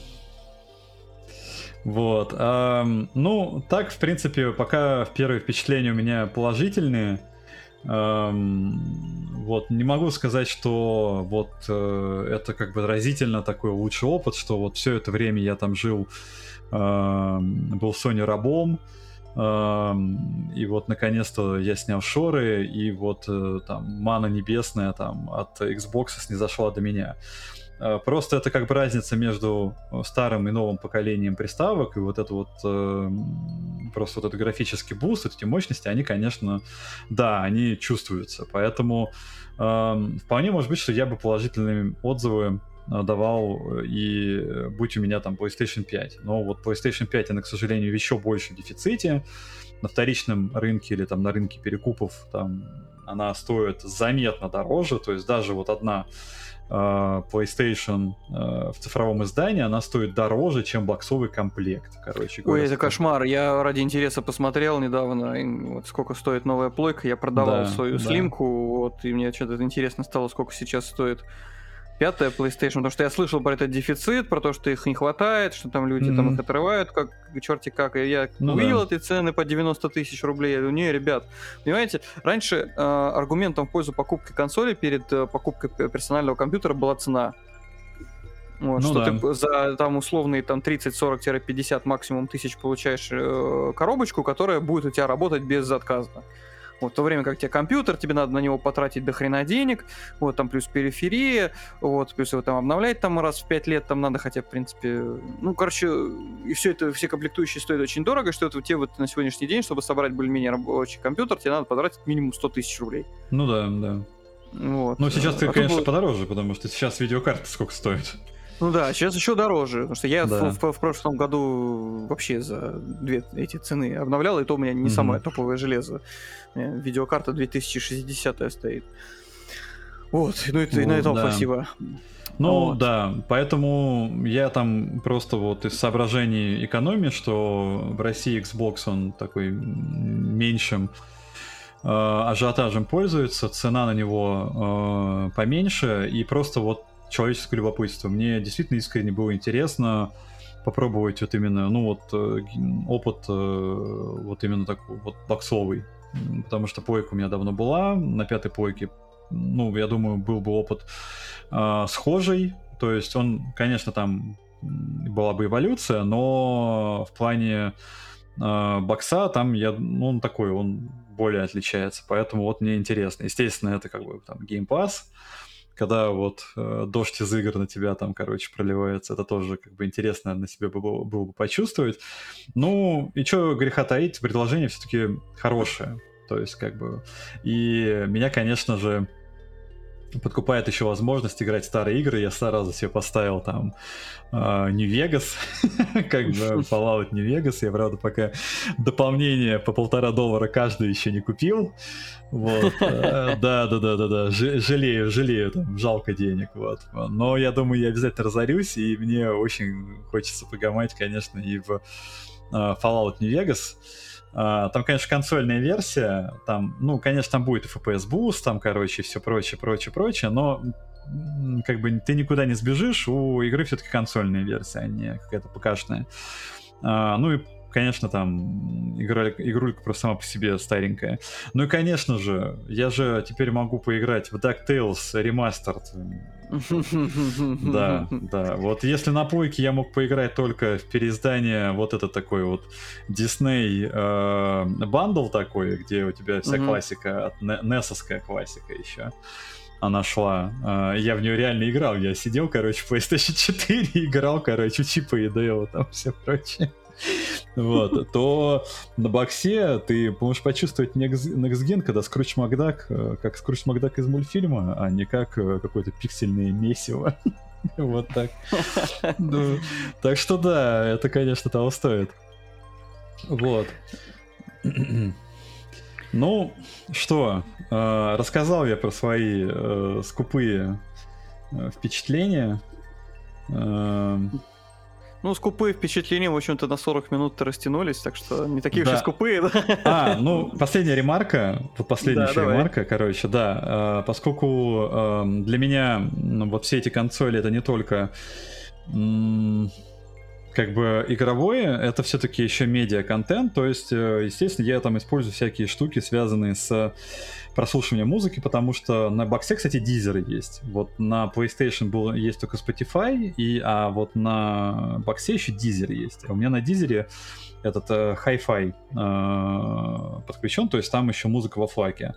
Вот. Эм, ну, так, в принципе, пока первые впечатления у меня положительные. Эм, вот, не могу сказать, что вот э, это как бы разительно такой лучший опыт, что вот все это время я там жил, э, был в Sony рабом, и вот наконец-то я снял шоры, и вот э, там мана небесная там от Xbox снизошла до меня. Э, просто это как бы разница между старым и новым поколением приставок, и вот это вот э, просто вот этот графический boost, эти мощности, они, конечно, да, они чувствуются. Поэтому э, вполне может быть, что я бы положительные отзывы э, давал, и будь у меня там PlayStation 5. Но вот PlayStation 5, она, к сожалению, в еще большем дефиците. На вторичном рынке или там на рынке перекупов там она стоит заметно дороже, то есть даже вот одна Э, PlayStation э, в цифровом издании, она стоит дороже, чем боксовый комплект, короче говоря. Ой, это кошмар. Я ради интереса посмотрел недавно, вот сколько стоит новая плойка. Я продавал да, свою да. слимку, вот, и мне что-то интересно стало, сколько сейчас стоит пятая PlayStation, потому что я слышал про этот дефицит, про то, что их не хватает, что там люди mm-hmm. там их отрывают, как черти как. И я ну, увидел да. эти цены по 90 тысяч рублей. Я говорю, не, ребят, понимаете, раньше э, аргументом в пользу покупки консоли перед э, покупкой персонального компьютера была цена. Вот, ну, что да. ты за там условные там 30-40-50 максимум тысяч получаешь э, коробочку, которая будет у тебя работать без отказа. Вот, в то время как тебе компьютер, тебе надо на него потратить до хрена денег, вот, там плюс периферия, вот, плюс его там обновлять там раз в 5 лет там надо, хотя, в принципе, ну, короче, и все это, все комплектующие стоят очень дорого, что это тебе вот на сегодняшний день, чтобы собрать более-менее рабочий компьютер, тебе надо потратить минимум 100 тысяч рублей. Ну да, да. Вот. Ну, сейчас ты, а конечно, тут... подороже, потому что сейчас видеокарта сколько стоит. Ну да, сейчас еще дороже, потому что я да. в, в, в прошлом году вообще за две эти цены обновлял, и то у меня не mm-hmm. самое топовое железо. У меня видеокарта 2060 стоит. Вот, ну вот, и на этом да. спасибо. Ну вот. да, поэтому я там просто вот из соображений экономии, что в России Xbox он такой меньшим э, ажиотажем пользуется, цена на него э, поменьше, и просто вот человеческое любопытство. Мне действительно искренне было интересно попробовать вот именно, ну вот э, опыт вот именно такой вот боксовый, потому что плойка у меня давно была, на пятой плойке, ну, я думаю, был бы опыт э, схожий, то есть он, конечно, там была бы эволюция, но в плане э, бокса там я, ну, он такой, он более отличается, поэтому вот мне интересно. Естественно, это как бы там Game Pass, когда вот э, дождь из игр на тебя там, короче, проливается, это тоже как бы интересно на себе было, было бы почувствовать. Ну, и что греха таить, предложение все-таки хорошее. То есть, как бы... И меня, конечно же, подкупает еще возможность играть старые игры. Я сразу себе поставил там Нью-Вегас, как бы Fallout Нью-Вегас. Я, правда, пока дополнение по полтора доллара каждый еще не купил. Вот. Э, да, да, да, да, да. Жалею, жалею, там, жалко денег. Вот. Но я думаю, я обязательно разорюсь, и мне очень хочется погамать, конечно, и в Fallout New Vegas. Uh, там, конечно, консольная версия, там, ну, конечно, там будет FPS Boost, там, короче, все прочее, прочее, прочее, но как бы ты никуда не сбежишь, у игры все-таки консольная версия, а не какая-то ПКшная. Uh, ну и конечно, там игра, игрулька просто сама по себе старенькая. Ну и, конечно же, я же теперь могу поиграть в DuckTales Remastered. Да, да. Вот если на плойке я мог поиграть только в переиздание вот это такой вот Disney э, бандл такой, где у тебя вся классика, несовская классика еще она шла. Э, я в нее реально играл. Я сидел, короче, в PlayStation 4 играл, короче, Чипа и Дейла, там все прочее вот, то на боксе ты можешь почувствовать Next когда Скруч Макдак, э, как Скруч Макдак из мультфильма, а не как э, какое-то пиксельное месиво. Вот так. Ну, так что да, это, конечно, того стоит. Вот. Ну, что, э, рассказал я про свои скупые впечатления. Ну, скупые впечатления, в общем-то, на 40 минут растянулись, так что не такие да. уж и скупые, да? А, ну, последняя ремарка, вот последняя да, ремарка, короче, да, э, поскольку э, для меня вот все эти консоли это не только как бы игровое, это все-таки еще медиа-контент, то есть, э, естественно, я там использую всякие штуки, связанные с прослушивания музыки, потому что на боксе, кстати, дизеры есть. Вот на PlayStation был, есть только Spotify, и, а вот на боксе еще дизер есть. А у меня на дизере этот э, Hi-Fi э, подключен, то есть там еще музыка во флаке.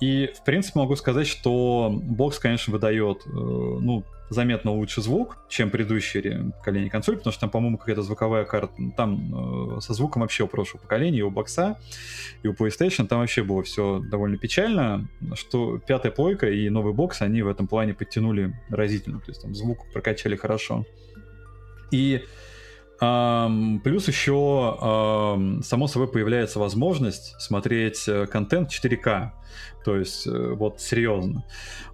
И, в принципе, могу сказать, что бокс, конечно, выдает, э, ну, заметно лучше звук, чем предыдущие поколения консоли, потому что там, по-моему, какая-то звуковая карта, там э, со звуком вообще у прошлого поколения, и у бокса, и у PlayStation, там вообще было все довольно печально, что пятая плойка и новый бокс, они в этом плане подтянули разительно, то есть там звук прокачали хорошо. И плюс еще, само собой, появляется возможность смотреть э, контент 4К. То есть, э, вот серьезно.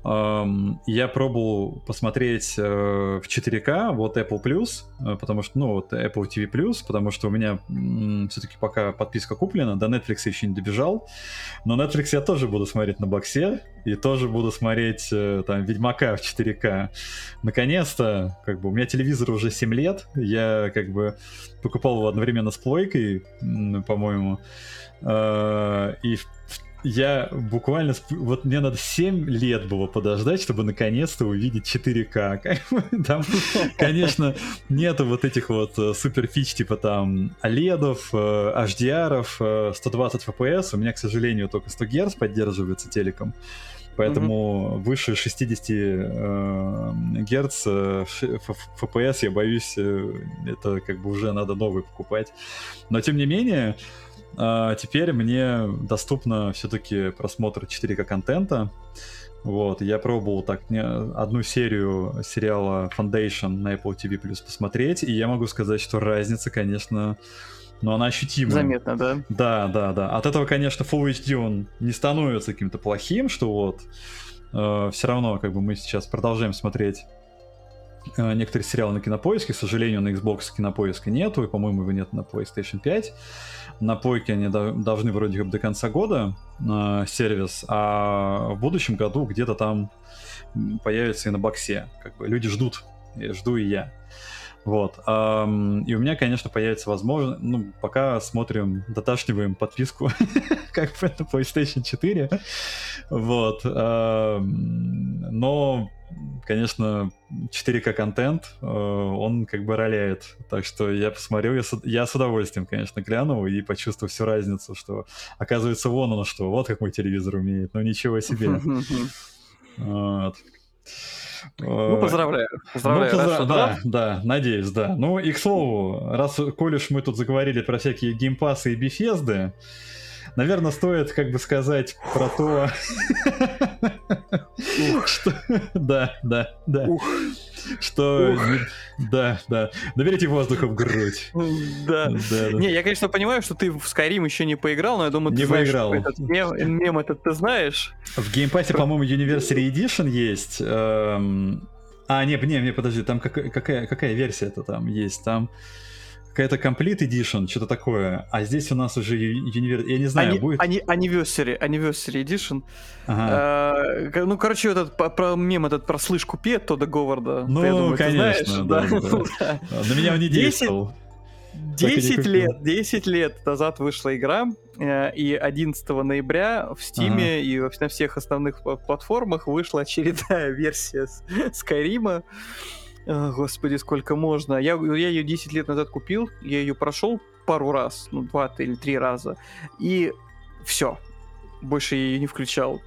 Я пробовал посмотреть э, в 4К вот Apple Plus, э, потому что, ну, вот Apple TV Plus, потому что у меня все-таки пока подписка куплена, до Netflix еще не добежал. Но Netflix я тоже буду смотреть на боксе, и тоже буду смотреть там Ведьмака в 4К. Наконец-то, как бы, у меня телевизор уже 7 лет, я как бы покупал его одновременно с плойкой, по-моему, и я буквально... Вот мне надо 7 лет было подождать, чтобы наконец-то увидеть 4К. Там, конечно, нету вот этих вот э, супер фич типа там OLED, HDR, 120 FPS. У меня, к сожалению, только 100 Гц поддерживается телеком. Поэтому mm-hmm. выше 60 э, Гц э, FPS, я боюсь, э, это как бы уже надо новый покупать. Но тем не менее, а теперь мне доступно все-таки просмотр 4К контента. Вот, я пробовал так одну серию сериала Foundation на Apple TV Plus посмотреть, и я могу сказать, что разница, конечно, но она ощутима. Заметно, да? Да, да, да. От этого, конечно, Full HD он не становится каким-то плохим, что вот э, все равно, как бы мы сейчас продолжаем смотреть некоторые сериалы на Кинопоиске. К сожалению, на Xbox Кинопоиска нету, и, по-моему, его нет на PlayStation 5 на плойке они должны вроде как до конца года э, сервис, а в будущем году где-то там появится и на боксе. Как бы люди ждут, и жду и я. Вот. ам, и у меня, конечно, появится возможность, ну, пока смотрим, доташниваем подписку, как бы на PlayStation 4. Вот. ам, но, конечно, 4К контент, э, он как бы роляет. Так что я посмотрел, я с, я с удовольствием, конечно, глянул и почувствовал всю разницу, что оказывается вон оно что, вот как мой телевизор умеет, ну ничего себе. Вот. Ну, Э, поздравляю. Поздравляю. ну, что да, да, надеюсь, да. Ну и к слову, раз, коль уж мы тут заговорили про всякие геймпасы и бифезды, наверное, стоит как бы сказать про то, что... Да, да, да. Что... Да, да. Наберите воздуха в грудь. Да. Не, я, конечно, понимаю, что ты в Skyrim еще не поиграл, но я думаю, Не ты знаешь, поиграл. мем, этот ты знаешь. В Game Pass е, по-моему, Anniversary Edition есть. эм, А, не, не, не, подожди, там какая, какая, какая версия это там есть? Там какая-то Complete Edition, что-то такое. А здесь у нас уже Anniversary... Я не знаю, Ани- будет... ани- Anniversary, Anniversary Edition. Ага. Ка- Ну, короче, этот про мем этот про слышь купи Тодда Говарда. Ну, ты, я думаю, конечно, знаешь, да, да. Да. На меня он не воздействовал. Так и не 10 купил. лет, 10 лет назад вышла игра, э, и 11 ноября в Стиме и во- на всех основных пла- платформах вышла очередная версия Скайрима. Э, Господи, сколько можно. Я, я ее 10 лет назад купил, я ее прошел пару раз, ну, два или три раза, и все. Больше я ее не включал.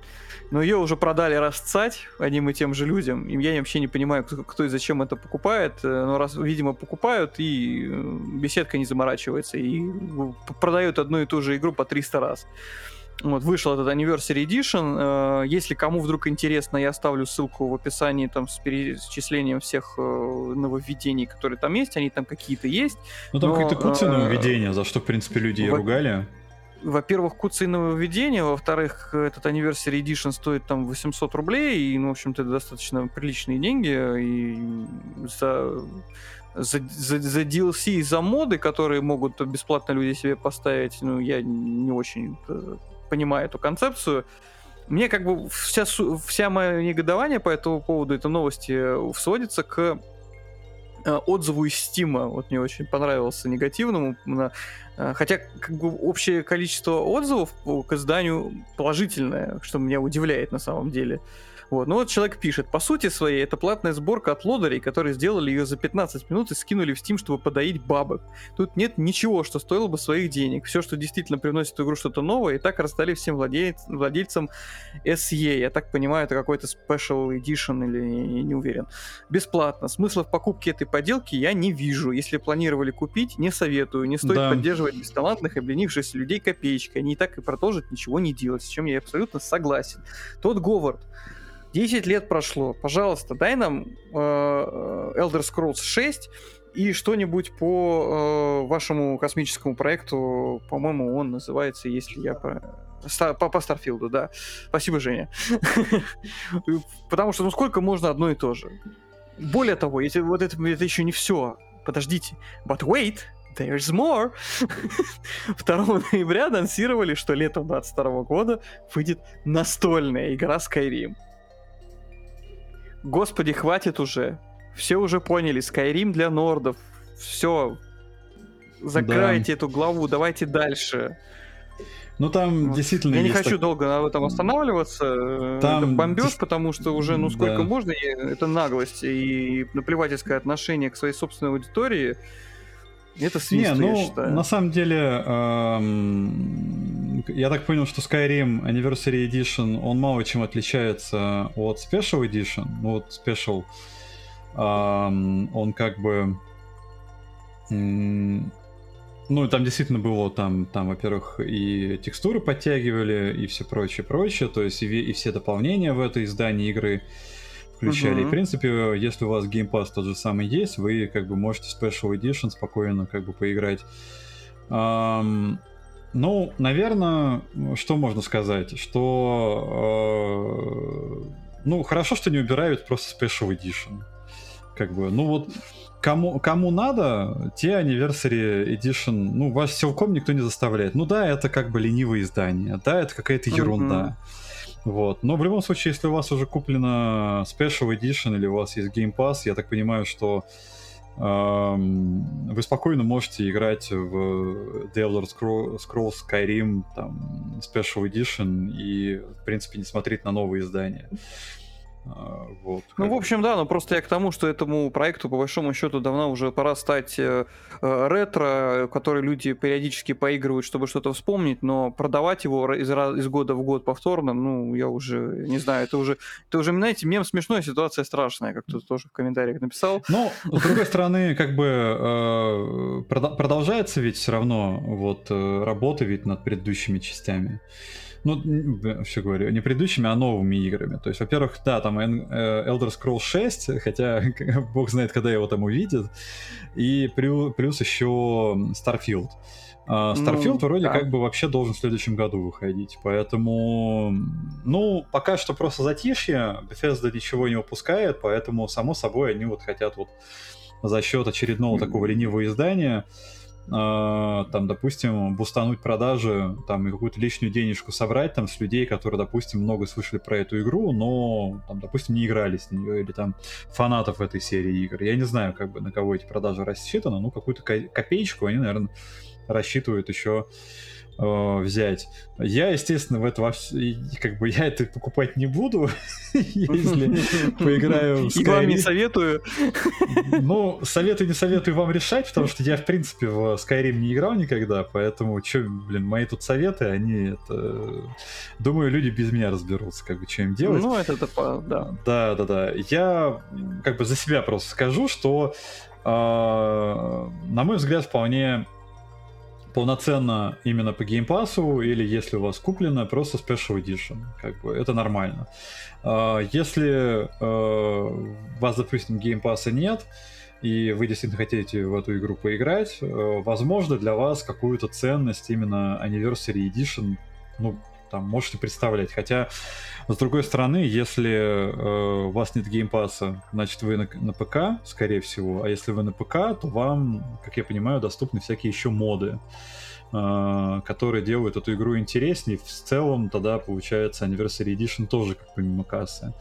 Но ее уже продали расцать одним и тем же людям. И я вообще не понимаю, кто, кто и зачем это покупает. Э, Но раз, видимо, покупают, и э, беседка не заморачивается. И продают одну и ту же игру по 300 раз. Вот, вышел этот Anniversary Edition. Э, Если кому вдруг интересно, я оставлю ссылку в описании там с перечислением всех э, нововведений, которые там есть. Они там какие-то есть. Ну там но, какие-то куцые э, нововведения, за что, в принципе, люди и во- ругали. во-первых, куцые нововведения, во-вторых, этот Anniversary Edition стоит там 800 рублей, и, ну, в общем-то, это достаточно приличные деньги, и за, за, за, за DLC и за моды, которые могут бесплатно люди себе поставить, ну, я не очень понимаю эту концепцию. Мне как бы вся, вся мое негодование по этому поводу этой новости э, сводится к э, отзыву из Стима. Вот мне очень понравился негативному. э, Хотя как бы общее количество отзывов к изданию положительное, что меня удивляет на самом деле. Вот. Ну вот человек пишет, по сути своей, это платная сборка от лодырей, которые сделали ее за 15 минут и скинули в Steam, чтобы подоить бабок. Тут нет ничего, что стоило бы своих денег. Все, что действительно приносит в игру что-то новое, и так раздали всем владелец- владельцам SE. Я так понимаю, это какой-то Special Edition или я не уверен. Бесплатно. Смысла в покупке этой поделки я не вижу. Если планировали купить, не советую. Не стоит Да. поддерживать бесталантных обленившихся людей копеечкой. Они и так и продолжат ничего не делать, с чем я абсолютно согласен. Тот Говард. 10 лет прошло. Пожалуйста, дай нам э, э, Elder Scrolls 6 и что-нибудь по э, вашему космическому проекту. По-моему, он называется, если я по... По, по Старфилду, да. Спасибо, Женя. Потому что, ну сколько можно одно и то же? Более того, если вот это, это еще не все. Подождите. But wait, there's more. 2 ноября анонсировали, что летом 22 года выйдет настольная игра Skyrim. Господи, хватит уже. Все уже поняли, Skyrim для нордов. Все. Закройте эту главу, давайте дальше. Ну там Вот. действительно Я не хочу так- долго на этом останавливаться. э, Там это бомбеж, потому что уже, ну сколько Да. можно, это наглость и наплевательское отношение к своей собственной аудитории. Это Не, свинство, я ну, считаю. на самом деле, эм, я так понял, что Skyrim Anniversary Edition, он мало чем отличается от Special Edition. Ну, вот Special, эм, он как бы... Ну, там действительно было, там, там, во-первых, и текстуры подтягивали, и все прочее, прочее, то есть и, и все дополнения в это издание игры включали. И, Мгм. в принципе, если у вас Game Pass тот же самый есть, вы как бы можете Special Edition спокойно как бы поиграть. Ну, наверное, что можно сказать? Что... э, ну, хорошо, что не убирают просто Special Edition. Как бы, ну вот, кому, кому надо, те Anniversary Edition, ну, ваш силком никто не заставляет. Ну да, это как бы ленивое издание, да, это какая-то ерунда. Вот. Но в любом случае, если у вас уже куплено Special Edition или у вас есть Game Pass, я так понимаю, что вы спокойно можете играть в The Elder Scrolls Skyrim, там, Special Edition и, в принципе, не смотреть на новые издания. А, вот. Ну, в общем, да, но просто я к тому, что этому проекту, по большому счету, давно уже пора стать э, э ретро, который люди периодически поигрывают, чтобы что-то вспомнить, но продавать его из, из года в год повторно, ну, я уже не знаю, это уже, это уже, знаете, мем смешной, ситуация страшная, как кто-то тоже в комментариях написал. Но, с другой стороны, как бы э, продолжается ведь все равно вот э, работа ведь над предыдущими частями. Ну, все говорю, не предыдущими, а новыми играми. То есть, во-первых, да, там э, Elder Scrolls 6, хотя бог знает, когда его там увидят. И плюс еще Starfield. А, Starfield ну, вроде да. как бы вообще должен в следующем году выходить, поэтому, ну, пока что просто затишье, Bethesda ничего не выпускает, поэтому, само собой, они вот хотят вот за счет очередного такого ленивого издания там, допустим, бустануть продажи, там, и какую-то лишнюю денежку собрать, там, с людей, которые, допустим, много слышали про эту игру, но, там, допустим, не играли с нее, или там фанатов этой серии игр. Я не знаю, как бы, на кого эти продажи рассчитаны, но какую-то копеечку они, наверное, рассчитывают еще э, взять. Я, естественно, в это во как бы я это покупать не буду, если поиграю в Skyrim. И вам не советую. Ну, советую, не советую вам решать, потому что я, в принципе, в Skyrim не играл никогда, поэтому, что, блин, мои тут советы, они, это... Думаю, люди без меня разберутся, как бы, что им делать. Ну, это, да. Да, да, да. Я, как бы, за себя просто скажу, что, э, на мой взгляд, вполне полноценно именно по Game Pass у, или если у вас куплено, просто Special Edition. Как бы это нормально. А, если э, у вас, допустим, Game Pass а нет, и вы действительно хотите в эту игру поиграть, э, возможно, для вас какую-то ценность именно Anniversary Edition, ну, там, можете представлять. Хотя с другой стороны, если э, у вас нет Game Pass а, значит вы на, на ПК, скорее всего, а если вы на ПК, то вам, как я понимаю, доступны всякие еще моды, э, которые делают эту игру интереснее. В целом тогда получается Anniversary Edition тоже как помимо кассы.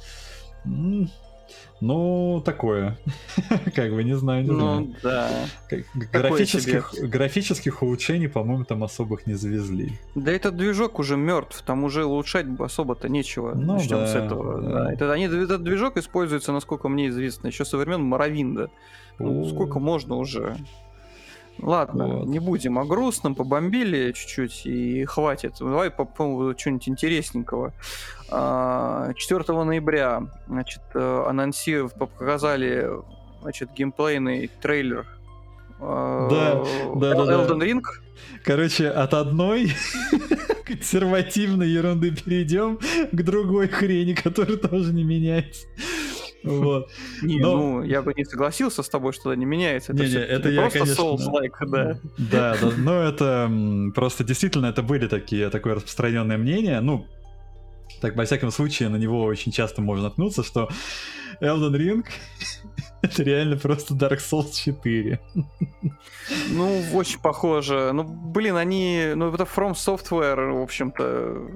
Ну, такое. как бы, не знаю, не ну, знаю. да. Графических, графических улучшений, по-моему, там особых не завезли. Да этот движок уже мертв, там уже улучшать особо-то нечего. Ну, Начнем да, с этого. Да. Да. Это, они, этот движок используется, насколько мне известно, еще со времен Моровинда. Ну, сколько можно уже? Ладно, вот. не будем о грустном, побомбили чуть-чуть и хватит. Давай по поводу чего-нибудь интересненького. 4 а, ноября значит, э, анонсировав, показали значит, геймплейный трейлер а, да, да, да, Elden Ring. Короче, от одной консервативной ерунды перейдем к другой хрени, которая тоже не меняется. Вот. Не, Но... ну, я бы не согласился с тобой, что это не меняется. Это, не, не, это я, просто конечно... Souls-like, да. Да, да, но это просто действительно, это были такие, такое распространенное мнение, ну, так, во всяком случае, на него очень часто можно наткнуться, что Elden Ring это реально просто Dark Souls 4. Ну, очень похоже. Ну, блин, они... Ну, это From Software, в общем-то...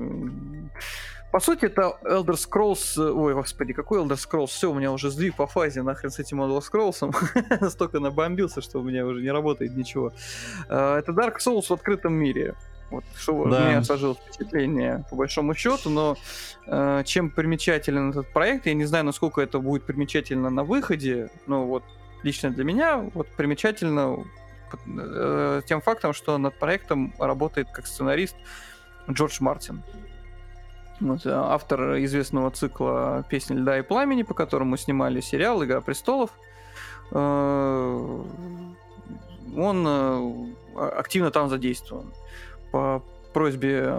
По сути, это Elder Scrolls... Ой, господи, какой Elder Scrolls? Все, у меня уже сдвиг по фазе нахрен с этим Elder Scrolls. Настолько набомбился, что у меня уже не работает ничего. А, это Dark Souls в открытом мире. Вот, что да. у меня сложилось впечатление, по большому счету, но э, чем примечателен этот проект, я не знаю, насколько это будет примечательно на выходе, но вот лично для меня вот примечательно э, тем фактом, что над проектом работает как сценарист Джордж Мартин. Э, автор известного цикла «Песни льда и пламени», по которому снимали сериал «Игра престолов». Э, он э, активно там задействован по просьбе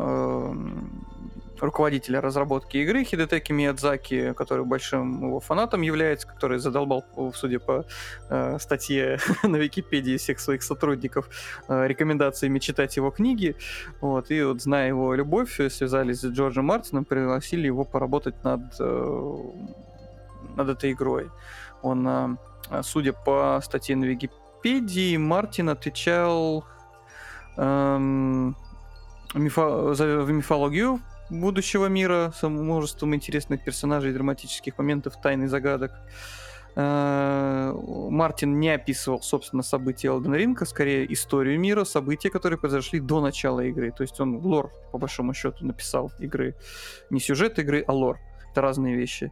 руководителя разработки игры Хидетеки Миядзаки, который большим его фанатом является, который задолбал, судя по э, статье на Википедии всех своих сотрудников, э, рекомендациями читать его книги. Вот, и вот, зная его любовь, связались с Джорджем Мартином, пригласили его поработать над, э, над этой игрой. Он, э, судя по статье на Википедии, Мартин отвечал эм, в мифологию будущего мира с множеством интересных персонажей, драматических моментов, тайн и загадок. Э, Мартин не описывал, собственно, события Elden Ring, а скорее историю мира, события, которые произошли до начала игры. То есть он лор, по большому счету, написал игры. Не сюжет игры, а лор. Это разные вещи.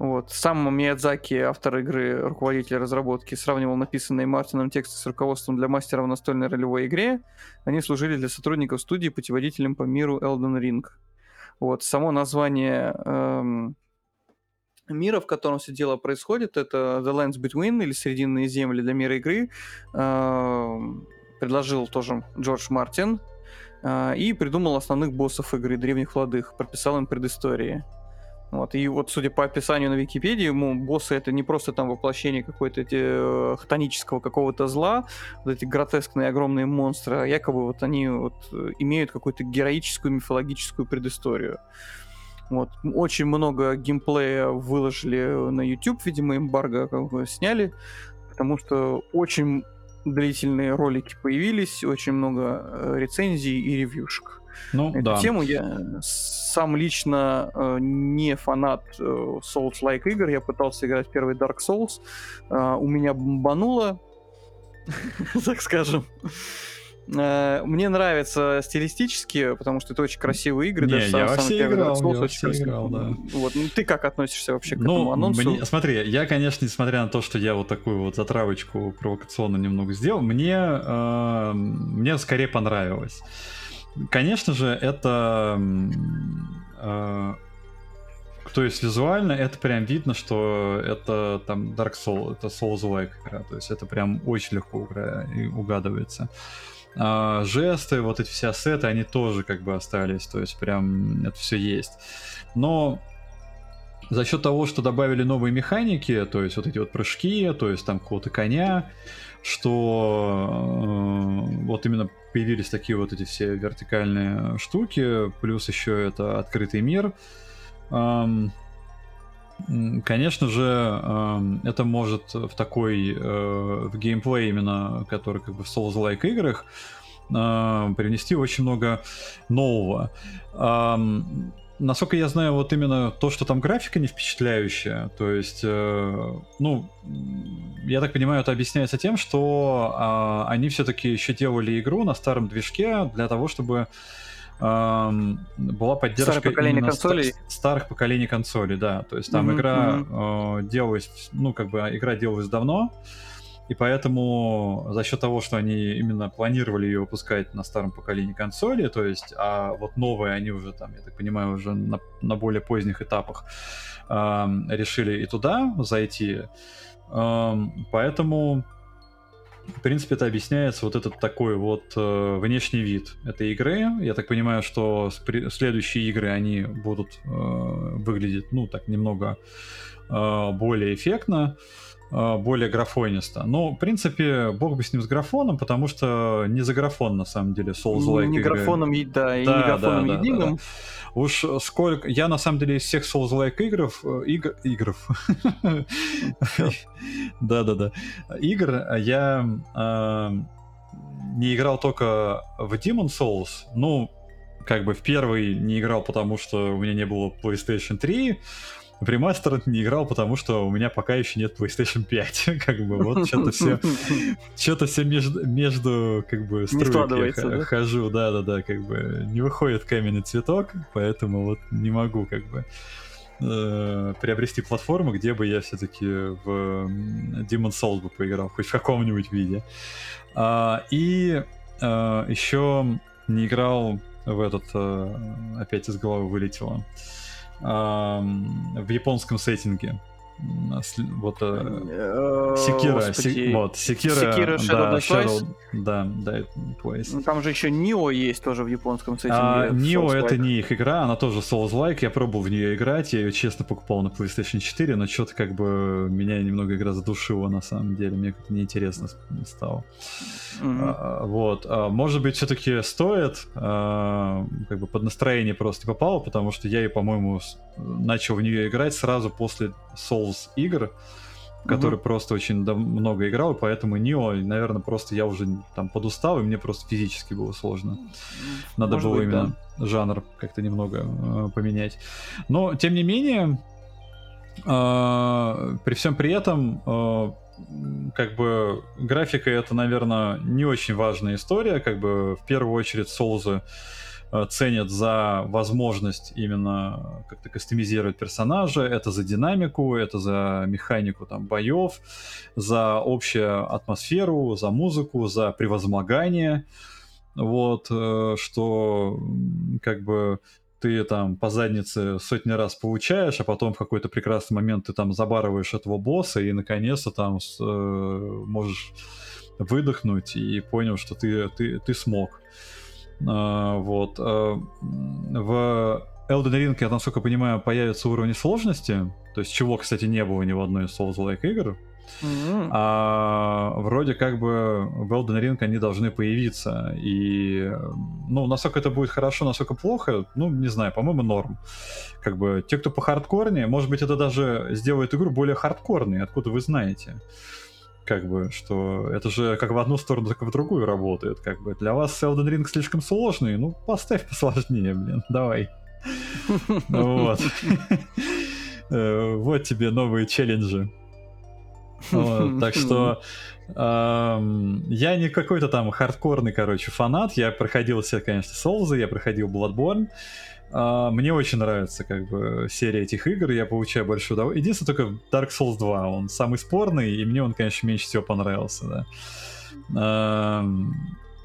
Вот. Сам Миядзаки, автор игры, руководитель разработки, сравнивал написанные Мартином тексты с руководством для мастера в настольной ролевой игре. Они служили для сотрудников студии путеводителем по миру Elden Ring. Вот. Само название эм, мира, в котором все дело происходит, это The Lands Between, или Срединные земли для мира игры. Эм, предложил тоже Джордж Мартин. Э, и придумал основных боссов игры, древних владых, прописал им предыстории. Вот, и вот, судя по описанию на Википедии, ему боссы это не просто там воплощение какой-то э, хтонического какого-то зла, вот эти гротескные огромные монстры, а якобы вот они вот э, имеют какую-то героическую мифологическую предысторию. Вот. Очень много геймплея выложили на YouTube, видимо, эмбарго сняли, потому что очень длительные ролики появились, очень много э, рецензий и ревьюшек. Ну, Эту да. тему я сам лично э, не фанат э, Souls-like игр. Я пытался играть первый Dark Souls. Э, у меня бомбануло, так скажем. Э, мне нравится стилистически, потому что это очень красивые игры. Не, даже я во все играл, Souls я очень все играл, да. Вот, ну ты как относишься вообще к ну, этому анонсу? Мне, смотри, я, конечно, несмотря на то, что я вот такую вот затравочку провокационно немного сделал, мне, э, мне скорее понравилось. Конечно же, это... Э, то есть визуально это прям видно, что это там Dark Souls, это Souls-like игра, то есть это прям очень легко угадывается. А, жесты, вот эти все ассеты, они тоже как бы остались, то есть прям это все есть. Но за счет того, что добавили новые механики, то есть вот эти вот прыжки, то есть там какого-то коня, что э, вот именно появились такие вот эти все вертикальные штуки, плюс еще это открытый мир. Конечно же, это может в такой, э, в геймплей именно, который как бы в Souls-like играх, э, привнести очень много нового. Насколько я знаю, вот именно то, что там графика не впечатляющая, то есть, э, ну, я так понимаю, это объясняется тем, что э, они все-таки еще делали игру на старом движке для того, чтобы э, была поддержка старых поколений консолей. старых поколений консолей, да, то есть там mm-hmm, игра mm-hmm. Э, делалась, ну, как бы игра делалась давно, и поэтому за счет того, что они именно планировали ее выпускать на старом поколении консоли, то есть, а вот новые они уже там, я так понимаю, уже на, на более поздних этапах э, решили и туда зайти. Э, поэтому, в принципе, это объясняется вот этот такой вот э, внешний вид этой игры. Я так понимаю, что следующие игры, они будут э, выглядеть, ну, так немного э, более эффектно. Более графонисто. Но, в принципе, бог бы с ним с графоном, потому что не за графон, на самом деле, Souls-like Не игры. графоном, да, и да, не графоном да, единым. Да, да. Уж сколько... Я, на самом деле, из всех Souls-like игров... Э, игр... Игров. Да-да-да. Игр я а, не играл только в Demon Souls. Ну, как бы в первый не играл, потому что у меня не было PlayStation 3, в ремастер не играл, потому что у меня пока еще нет PlayStation 5. как бы вот что-то все, что-то все между, между как бы струйки да? хожу, да-да-да, как бы не выходит каменный цветок, поэтому вот не могу как бы э, приобрести платформу, где бы я все-таки в Demon Souls бы поиграл, хоть в каком-нибудь виде. А, и а, еще не играл в этот, а, опять из головы вылетело в японском сеттинге. Вот э, Секира, вот Секира, Секира Shadow да, Shadow, да. Ну, там же еще Нио есть тоже в японском сеттинге. А, Нио это не их игра, она тоже Souls-like, я пробовал в нее играть, я ее честно покупал на PlayStation 4, но что-то как бы меня немного игра задушила на самом деле, мне как-то неинтересно стало. А, вот, а, может быть все-таки стоит, как бы под настроение просто попало, потому что я и, по-моему, начал в нее играть сразу после Souls игр, в которые mm-hmm. просто очень много играл, и поэтому Нио, наверное, просто я уже там подустал, и мне просто физически было сложно. Надо Может было быть, именно да. жанр как-то немного э, поменять. Но, тем не менее, э, при всем при этом, э, как бы графика это, наверное, не очень важная история. Как бы в первую очередь Соузы ценят за возможность именно как-то кастомизировать персонажа, это за динамику, это за механику там боев, за общую атмосферу, за музыку, за превозмогание. Вот, э, что как бы ты там по заднице сотни раз получаешь, а потом в какой-то прекрасный момент ты там забарываешь этого босса и наконец-то там э, можешь выдохнуть и понял, что ты, ты, ты смог. Э, вот. Э, в Elden Ring, я, насколько понимаю, появятся уровни сложности, то есть чего, кстати, не было ни в одной из Souls-like игр. Mm-hmm. А вроде как бы в Elden Ring они должны появиться. И, ну, насколько это будет хорошо, насколько плохо, ну, не знаю, по-моему, норм. Как бы те, кто по хардкорнее, может быть, это даже сделает игру более хардкорной, откуда вы знаете. Как бы, что это же как в одну сторону, так и в другую работает. Как бы для вас Elden Ring слишком сложный, ну, поставь посложнее, блин, давай. Вот. Э, вот тебе новые челленджи. Так что я не какой-то там хардкорный, короче, фанат. Я проходил все, конечно, Souls, я проходил Bloodborne. А, мне очень нравится как бы серия этих игр, я получаю большое удовольствие. Единственное, только Dark Souls 2, он самый спорный, и мне он, конечно, меньше всего понравился, да.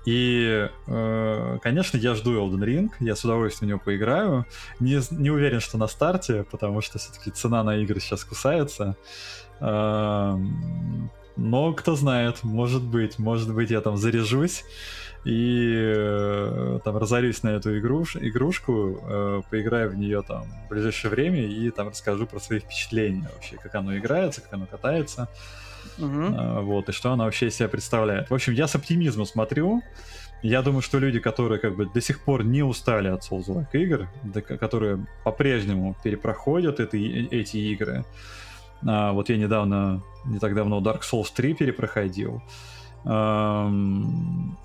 И, э, конечно, я жду Elden Ring, я с удовольствием в него поиграю. Не, не уверен, что на старте, потому что все-таки цена на игры сейчас кусается. Но кто знает, может быть, может быть, я там заряжусь и э, там разорюсь на эту игруш, игрушку, э, поиграю в нее там в ближайшее время и там расскажу про свои впечатления вообще, как оно играется, как оно катается, uh вот, и что оно вообще из себя представляет. В общем, я с оптимизмом смотрю. Я думаю, что люди, которые как бы до сих пор не устали от Souls-like игр, которые по-прежнему перепроходят это, эти игры, а, вот я недавно, не так давно Dark Souls 3 перепроходил.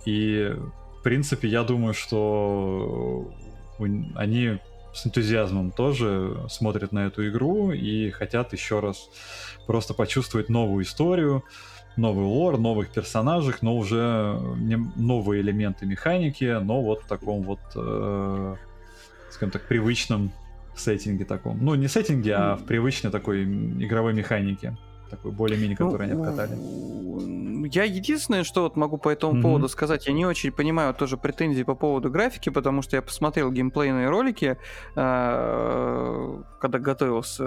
И, в принципе, я думаю, что они с энтузиазмом тоже смотрят на эту игру и хотят еще раз просто почувствовать новую историю, новый лор, новых персонажей, но уже не новые элементы механики, но вот в таком вот, э, скажем так, привычном сеттинге таком. Ну, не сеттинге, а в привычной такой игровой механике. Такой более-менее, который ну, они обкатали. Я единственное, что вот могу по этому mm-hmm. поводу сказать, я не очень понимаю тоже претензии по поводу графики, потому что я посмотрел геймплейные ролики, э, когда готовился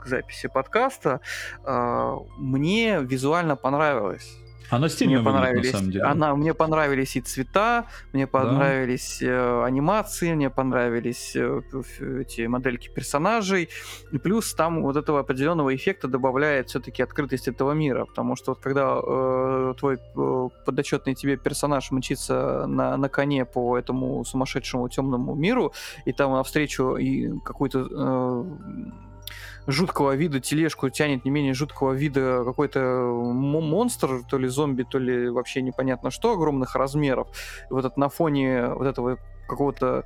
к записи подкаста. Э, мне визуально понравилось. Она стильно мне понравились, на самом деле. Она, мне понравились и цвета, мне понравились да. э, анимации, мне понравились э, эти модельки персонажей. И плюс там вот этого определенного эффекта добавляет все-таки открытость этого мира. Потому что вот когда э, твой э, подотчетный тебе персонаж мчится на, на коне по этому сумасшедшему темному миру, и там навстречу и какой-то э, жуткого вида тележку тянет не менее жуткого вида какой-то монстр, то ли зомби, то ли вообще непонятно что, огромных размеров. И вот это на фоне вот этого какого-то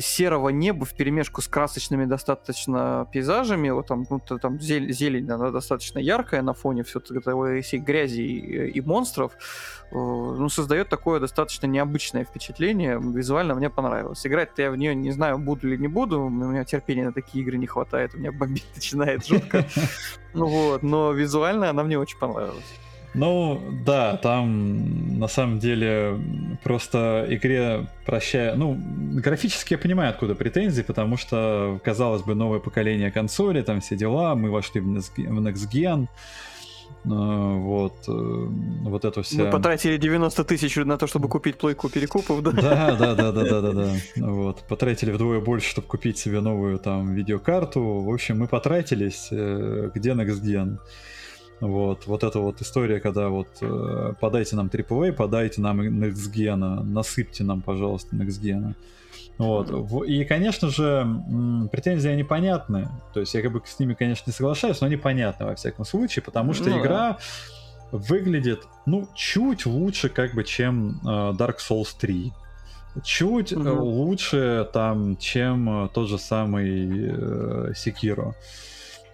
серого неба в перемешку с красочными достаточно пейзажами, вот там, ну, там зелень, зелень она достаточно яркая на фоне все этой всей грязи и, и монстров, э, ну, создает такое достаточно необычное впечатление. Визуально мне понравилось. Играть-то я в нее не знаю, буду или не буду, у меня терпения на такие игры не хватает, у меня бомбить начинает жутко. Ну вот, но визуально она мне очень понравилась. Ну, да, там на самом деле просто игре прощая... Ну, графически я понимаю, откуда претензии, потому что, казалось бы, новое поколение консоли, там все дела, мы вошли в Next Gen, э, вот, э, вот это все. Мы потратили 90 тысяч на то, чтобы купить плойку перекупов, да? Да, да, да, да, да, да, да. Вот, потратили вдвое больше, чтобы купить себе новую там видеокарту. В общем, мы потратились. Э, где Next Gen? Вот, вот эта вот история, когда вот э, подайте нам AAA, подайте нам Next Gen, насыпьте нам, пожалуйста, Next Gen. Вот. И, конечно же, претензии они понятны. То есть я как бы с ними, конечно, не соглашаюсь, но они понятны во всяком случае, потому что ну, игра да. выглядит, ну, чуть лучше, как бы, чем э, Dark Souls 3. Чуть mm-hmm. лучше там, чем э, тот же самый э, Sekiro.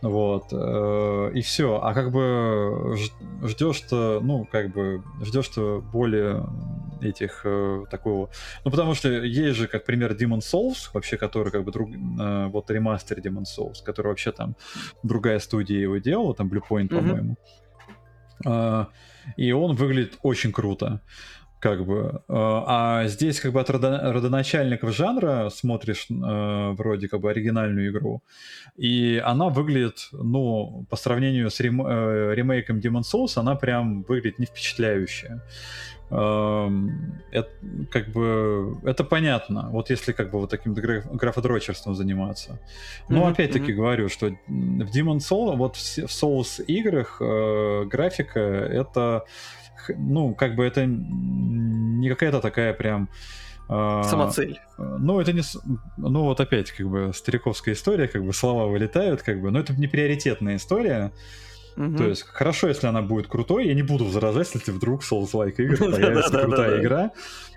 Вот. э, И все. А как бы ждешь-то, ну, как бы ждешь-то более этих э, такого. Ну, потому что есть же, как пример, Demon Souls, вообще, который как бы друг, э, вот ремастер Demon Souls, который вообще там другая студия его делала, там Bluepoint, Мгм. по-моему. А, И он выглядит очень круто. Как бы. э, А здесь как бы от родо- родоначальников жанра смотришь э, вроде как бы оригинальную игру, и она выглядит, ну, по сравнению с рем- э, ремейком Demon Souls, она прям выглядит не впечатляюще. Эм, Это как бы это понятно. Вот если как бы вот таким граф- графодрочерством заниматься. Но Мгм, опять-таки мгм. говорю, что в Demon Souls, вот в в Souls играх э, графика это ну, как бы это не какая-то такая прям... э, Самоцель. э, Ну, это не... Ну, вот опять, как бы, стариковская история, как бы, слова вылетают, как бы, но это не приоритетная история. Мгм. То есть, хорошо, если она будет крутой, я не буду возражать, если вдруг Souls-like играх появится крутая игра,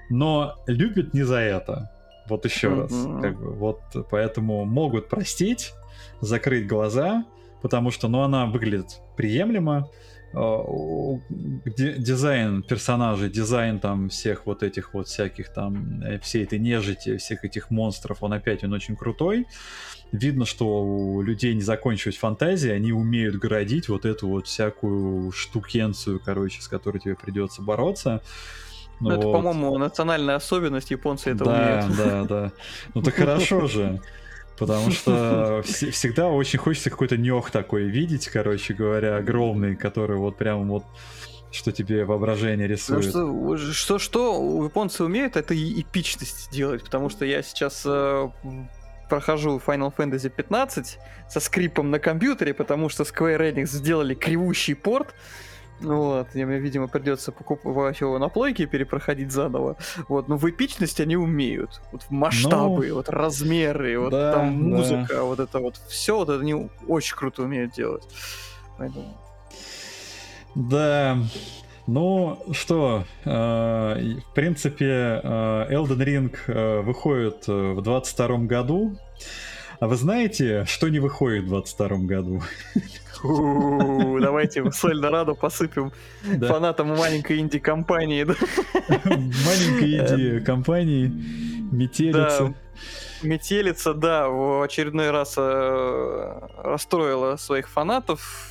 но любят не за это. Вот еще раз. Мгм. Как бы, вот поэтому могут простить, закрыть глаза, потому что, ну, она выглядит приемлемо, дизайн персонажей, дизайн там всех вот этих вот всяких там, э, всей этой нежити, всех этих монстров, он опять, он очень крутой. Видно, что у людей не закончилась фантазия, они умеют городить вот эту вот всякую штукенцию, короче, с которой тебе придется бороться. Ну, это, Вот. по-моему, национальная особенность, японцы это да, умеют. да, да. Ну так хорошо же. Потому что вс- всегда очень хочется какой-то нёх такой видеть, короче говоря, огромный, который вот прям вот что тебе воображение Потому рисует. что, что, что японцы умеют, это эпичность делать, потому что я сейчас э, прохожу Final Fantasy 15 со скрипом на компьютере, потому что Square Enix сделали кривущий порт, вот, и мне, видимо, придется покупать его на плойке и перепроходить заново. Вот, но в эпичность они умеют. Вот масштабы, вот размеры, вот Ну, да, там да. музыка, вот это вот все, вот это они очень круто умеют делать. Поэтому... Да. Ну что, э, в принципе, э, Elden Ring э, выходит э, в 22 году. А вы знаете, что не выходит в 22 году? Давайте соль на раду посыпем фанатам маленькой инди-компании. Маленькой идеи компании метелица. Да. Метелица, да, в очередной раз э, расстроила своих фанатов,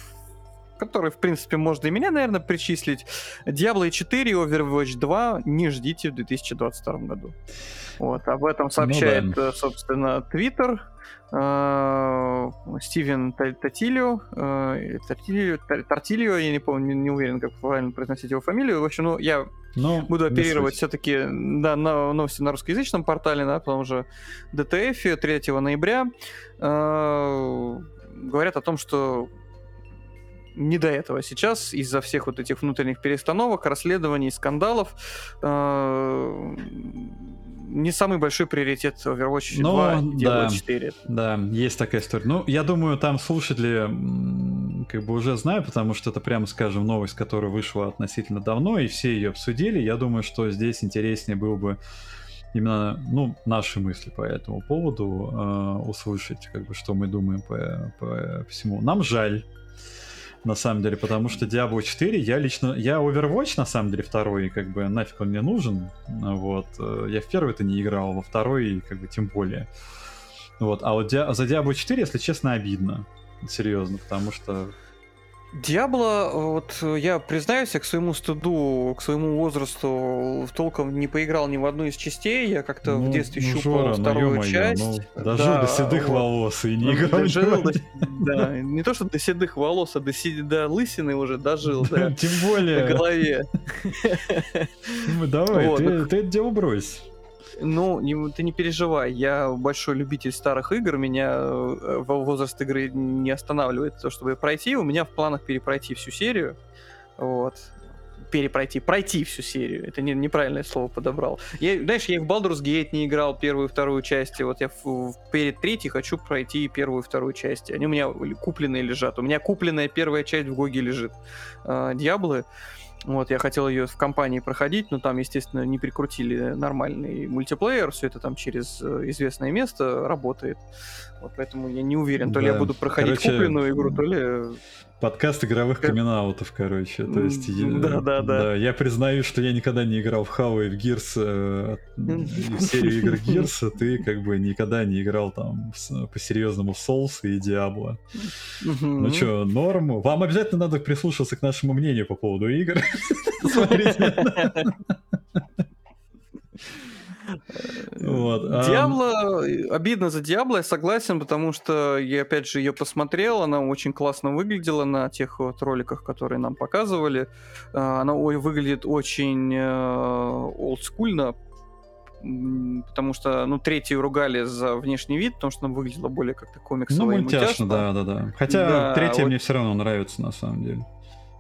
которые, в принципе, можно и меня, наверное, причислить. Diablo 4 и Overwatch 2 не ждите в 2022 году. Вот, об этом сообщает, э, собственно, Twitter. э, Стивен э, Тар- Тартилио, я не помню, не, уверен, как правильно произносить его фамилию. В общем, ну, я Ну, Буду оперировать все-таки да, на новости на русскоязычном портале, да, потому что ДТФ 3 ноября э, говорят о том, что не до этого сейчас из-за всех вот этих внутренних перестановок, расследований, скандалов э, не самый большой приоритет Overwatch Ну, 2 и да. 4. Да, есть такая история. Ну, я думаю, там слушатели как бы уже знают, потому что это, прямо скажем, новость, которая вышла относительно давно, и все ее обсудили. Я думаю, что здесь интереснее было бы именно, ну, наши мысли по этому поводу э, услышать, как бы, что мы думаем по, по всему. Нам жаль, на самом деле, потому что Diablo 4, я лично, я Overwatch, на самом деле, второй, как бы, нафиг он мне нужен, вот, э, я в первый-то не играл, во второй, как бы, тем более. Вот, а вот Dia- за Diablo 4, если честно, обидно. Серьезно, потому что... Диабло, вот э, я признаюсь, я к своему стыду, к своему возрасту толком не поиграл ни в одну из частей. Я как-то в ну, детстве ну, щупал Жора, ну, вторую ё-моё, часть. ну, дожил Да, до седых вот. волос и не Ну, играл. дожил в до-. Да, не то, что до седых волос, а до, си- до лысины уже дожил, да, Тем на более, голове. ну, давай, Вот, ты так- ты это дело брось. Ну, не- ты не переживай, я большой любитель старых игр, меня э, во- возраст игры не останавливает то, чтобы пройти. У меня в планах перепройти всю серию. Вот. перепройти, пройти всю серию. Это не, неправильное слово подобрал. Я, знаешь, я в Baldur's Gate не играл первую и вторую части. Вот я в, в, перед третьей хочу пройти первую и вторую части. Они у меня купленные лежат. У меня купленная первая часть в Гоге лежит. Э, Диаблы. Вот, я хотел ее в компании проходить, но там, естественно, не прикрутили нормальный мультиплеер, все это там через э, известное место работает. Вот поэтому я не уверен, то да. ли я буду проходить короче, купленную игру, то ли Подкаст игровых как... камин короче. То есть, да, да, да. да. Я признаю, что я никогда не играл в Хау и в Гирс, э, в серию игр Гирса, ты как бы никогда не играл там по-серьезному в Souls и Диабло. Ну что, норм. Вам обязательно надо прислушаться к нашему мнению по поводу игр. Смотрите. Вот. Диабло, обидно за Диабло, я согласен, потому что я опять же ее посмотрел, она очень классно выглядела на тех вот роликах, которые нам показывали. А, она выглядит очень э, олдскульно, потому что, ну, третью ругали за внешний вид, потому что она выглядела более как-то комиксово ну, мультяшно, да, да, да. Хотя да, третья вот... мне все равно нравится, на самом деле.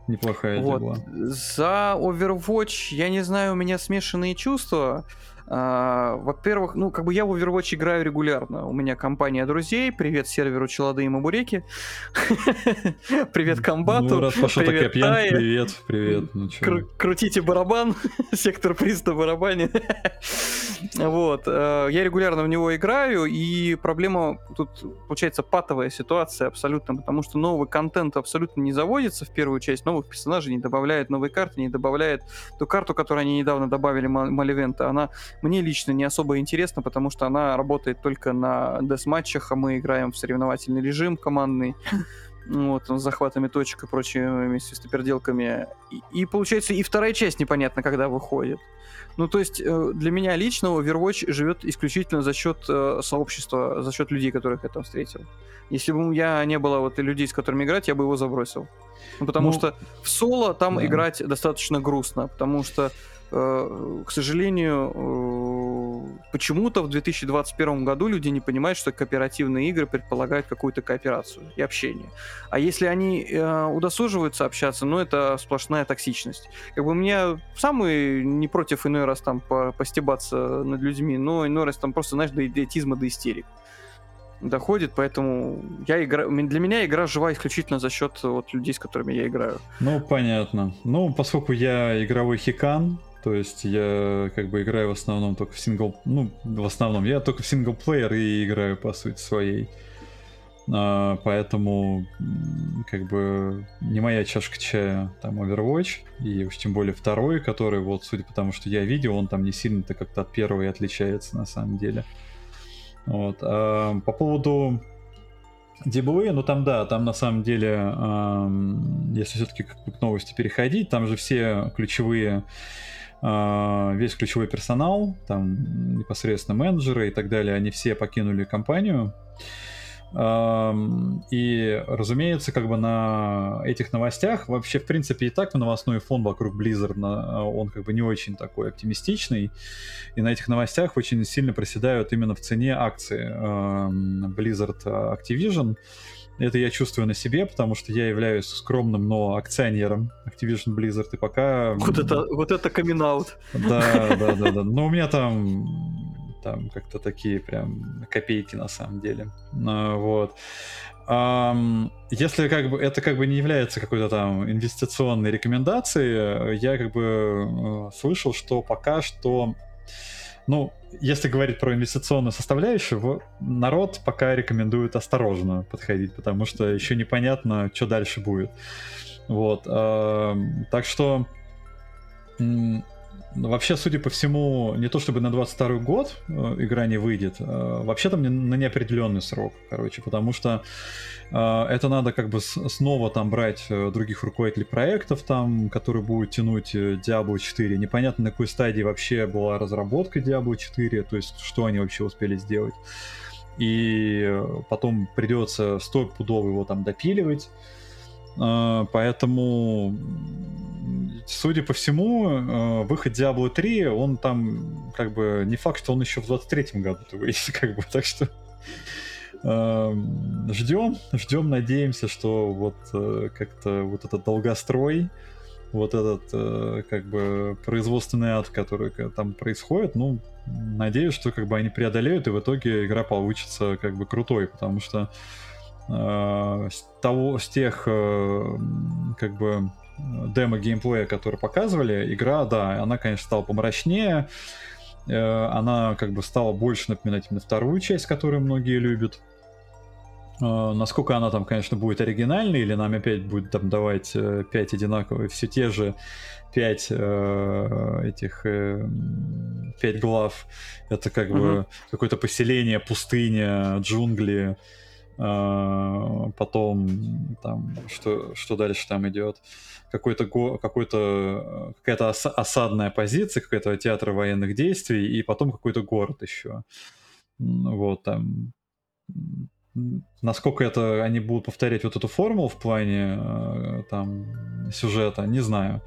Неплохая вот. была. За Overwatch, я не знаю, у меня смешанные чувства. А, во-первых, ну, как бы я в Overwatch играю регулярно. У меня компания друзей. Привет серверу Челады и Мабуреки. Привет комбату. Ну, раз пошел такая пьянка, привет, привет. Ну, Крутите барабан. Сектор приз на барабане. вот. Э, я регулярно в него играю, и проблема тут, получается, патовая ситуация абсолютно, потому что новый контент абсолютно не заводится в первую часть, новых персонажей не добавляют, новые карты не добавляют. Ту карту, которую они недавно добавили, Маливента, она мне лично не особо интересно, потому что она работает только на дес-матчах, а мы играем в соревновательный режим командный. Вот, с захватами точек и прочими свистоперделками. И, и получается, и вторая часть непонятно, когда выходит. Ну, то есть, э, для меня лично Overwatch живет исключительно за счет э, сообщества, за счет людей, которых я там встретил. Если бы я не было вот людей, с которыми играть, я бы его забросил. Ну, потому ну, что в соло там да. играть достаточно грустно, потому что Э, к сожалению, э, почему-то в 2021 году люди не понимают, что кооперативные игры предполагают какую-то кооперацию и общение. А если они э, удосуживаются общаться, ну это сплошная токсичность. Как бы мне самый не против иной раз там постебаться над людьми, но иной раз там просто, знаешь, до идиотизма, до истерик доходит, поэтому я игра... для меня игра жива исключительно за счет вот, людей, с которыми я играю. Ну, понятно. Ну, поскольку я игровой хикан, то есть я как бы играю в основном только в сингл... Ну, в основном, я только в синглплеер и играю по сути своей. А, поэтому как бы не моя чашка чая там Overwatch, и уж тем более второй, который вот, судя по тому, что я видел, он там не сильно-то как-то от первого и отличается на самом деле. Вот. А, по поводу DBA, ну там да, там на самом деле, эм, если все-таки к новости переходить, там же все ключевые весь ключевой персонал, там непосредственно менеджеры и так далее, они все покинули компанию. И, разумеется, как бы на этих новостях, вообще, в принципе, и так новостной фон вокруг Blizzard, он как бы не очень такой оптимистичный, и на этих новостях очень сильно проседают именно в цене акции Blizzard Activision, это я чувствую на себе, потому что я являюсь скромным, но акционером Activision Blizzard, и пока... Вот это, вот это камин -аут. Да, да, да, да. Но у меня там там как-то такие прям копейки на самом деле. А, вот. Если как бы это как бы не является какой-то там инвестиционной рекомендацией, я как бы э, слышал, что пока что ну, если говорить про инвестиционную составляющую, народ пока рекомендует осторожно подходить, потому что еще непонятно, что дальше будет. Вот. Э, так что Вообще, судя по всему, не то чтобы на 22 год э, игра не выйдет, э, вообще там на неопределенный срок, короче, потому что э, это надо как бы снова там брать других руководителей проектов, там, которые будут тянуть Diablo 4. Непонятно, на какой стадии вообще была разработка Diablo 4, то есть что они вообще успели сделать. И потом придется стопудово его там допиливать. Э, поэтому судя по всему, э, выход Diablo 3, он там, как бы, не факт, что он еще в 23-м году выйдет, как бы, так что ждем, ждем, надеемся, что вот э, как-то вот этот долгострой вот этот, э, как бы, производственный ад, который там происходит, ну, надеюсь, что, как бы, они преодолеют, и в итоге игра получится, как бы, крутой, потому что э, с того, с тех, э, как бы, демо геймплея, который показывали, игра, да, она, конечно, стала помрачнее, э, она, как бы, стала больше напоминать именно вторую часть, которую многие любят, насколько она там, конечно, будет оригинальной, или нам опять будет там давать uh, 5 одинаковых, все те же 5 uh, этих uh, 5 глав. Это как uh-huh. бы какое-то поселение, пустыня, джунгли. Потом там что, что дальше там идет? Какой-то какой-то какая-то ос- осадная позиция, какой-то театр военных действий, и потом какой-то город еще. Вот там Насколько это они будут повторять вот эту формулу в плане э, там сюжета, не знаю.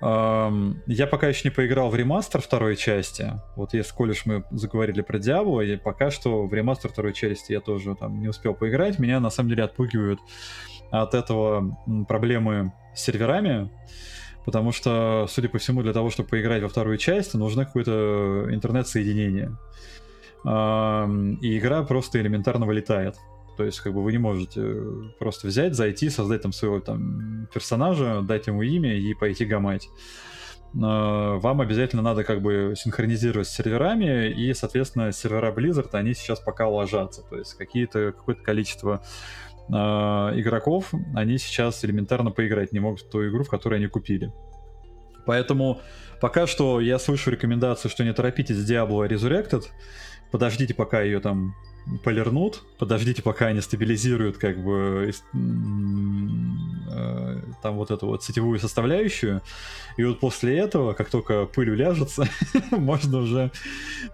Я пока еще не поиграл в ремастер второй части. Вот если коль уж мы заговорили про Диабло, и пока что в ремастер второй части я тоже там не успел поиграть. Меня на самом деле отпугивают от этого проблемы с серверами. Потому что, судя по всему, для того, чтобы поиграть во вторую часть, нужно какое-то интернет-соединение и игра просто элементарно вылетает. То есть, как бы вы не можете э, просто взять, зайти, создать там своего там персонажа, дать ему имя и пойти гамать. Вам обязательно надо как бы синхронизировать с серверами, и, соответственно, сервера Blizzard, они сейчас пока ложатся. То есть какие-то, какое-то количество э, игроков, они сейчас элементарно поиграть не могут в ту игру, в которой они купили. Поэтому пока что я слышу рекомендацию, что не торопитесь с Diablo Resurrected, подождите, пока ее там полирнут, подождите, пока они стабилизируют как бы э, там вот эту вот сетевую составляющую, и вот после этого, как только пыль уляжется, можно уже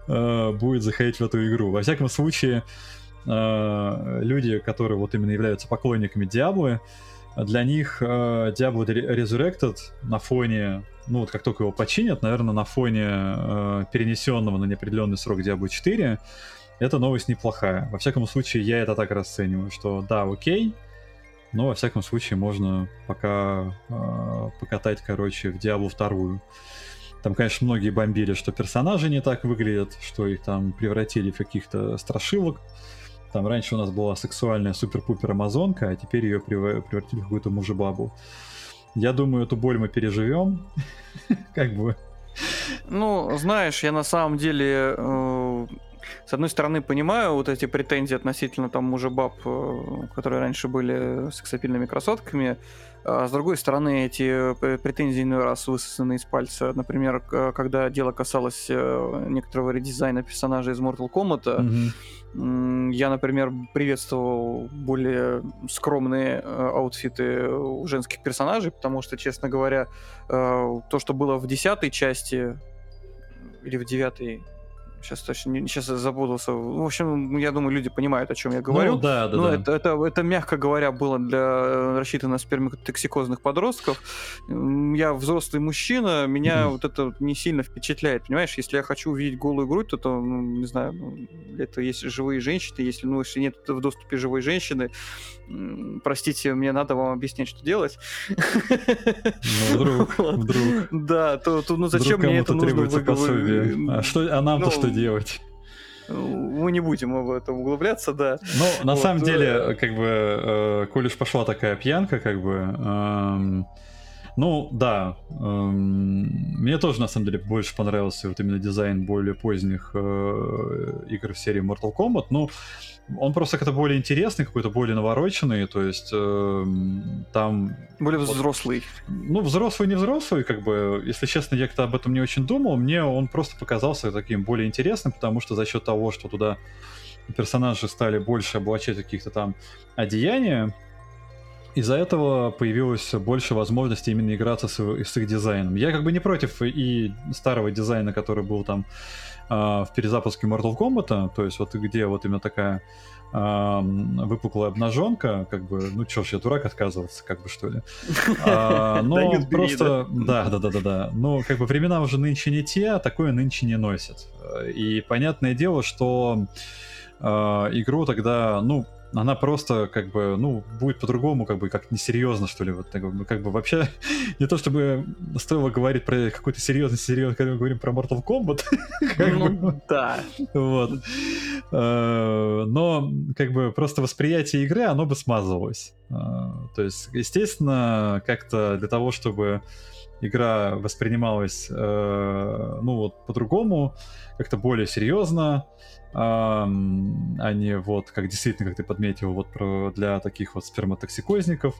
э, будет заходить в эту игру. Во всяком случае, э, люди, которые вот именно являются поклонниками Диаблы, для них э, Diablo Resurrected на фоне, ну вот как только его починят, наверное, на фоне перенесенного на неопределенный срок Diablo 4, эта новость неплохая. Во всяком случае, я это так расцениваю, что да, окей, но во всяком случае можно пока э, покатать, короче, в Diablo 2. Там, конечно, многие бомбили, что персонажи не так выглядят, что их там превратили в каких-то страшилок. Там раньше у нас была сексуальная супер-пупер амазонка, а теперь ее превратили в какую-то мужебабу. Я думаю, эту боль мы переживем. как бы. Ну, знаешь, я на самом деле, э, с одной стороны, понимаю вот эти претензии относительно там мужебаб, э, которые раньше были сексапильными красотками, а с другой стороны, эти э, претензии иной раз высосаны из пальца. Например, когда дело касалось э, некоторого редизайна персонажа из Mortal Kombat, mm-hmm я, например, приветствовал более скромные аутфиты у женских персонажей, потому что, честно говоря, то, что было в десятой части или в девятой, Сейчас точно сейчас запутался. В общем, я думаю, люди понимают, о чем я говорю. Ну, да, да, Но да. Это, это, это, мягко говоря, было для э, рассчитано на сперматоксикозных подростков. Я взрослый мужчина, меня mm-hmm. вот это не сильно впечатляет. Понимаешь, если я хочу увидеть голую грудь, то, то ну, не знаю, ну, это есть живые женщины, если, ну, если нет в доступе живой женщины, простите, мне надо вам объяснять, что делать. Ну, вдруг, вдруг. Да, то, то ну зачем мне это нужно? Пособие. А, что, а нам-то ну, что делать? Мы не будем в это углубляться, да. Ну, на вот. самом э, деле, как бы, э, коль уж пошла такая пьянка, как бы, эм, ну, да, эм, мне тоже, на самом деле, больше понравился вот именно дизайн более поздних э, игр в серии Mortal Kombat, ну, он просто как-то более интересный, какой-то более навороченный, то есть э, там... Более взрослый. Ну, взрослый, не взрослый, как бы, если честно, я как-то об этом не очень думал, мне он просто показался таким более интересным, потому что за счет того, что туда персонажи стали больше облачать каких-то там одеяния, из-за этого появилось больше возможностей именно играться с, с их дизайном. Я как бы не против и старого дизайна, который был там в перезапуске Mortal Kombat, то есть вот где вот именно такая э, выпуклая обнаженка, как бы, ну чё ж, я дурак отказываться, как бы что ли. А, но просто, да, да, да, да, да. Но как бы времена уже нынче не те, а такое нынче не носят. И понятное дело, что э, игру тогда, ну, она просто как бы, ну, будет по-другому, как бы, как несерьезно, что ли, вот, как бы, как бы вообще не то, чтобы стоило говорить про какой-то серьезный серьезный, когда мы говорим про Mortal Kombat. Ну, да. Вот. Э, но, как бы, просто восприятие игры, оно бы смазывалось. Э, то есть, естественно, как-то для того, чтобы игра воспринималась, э, ну, вот, по-другому, как-то более серьезно, а не вот, как действительно, как ты подметил, вот про, для таких вот сперматоксикозников,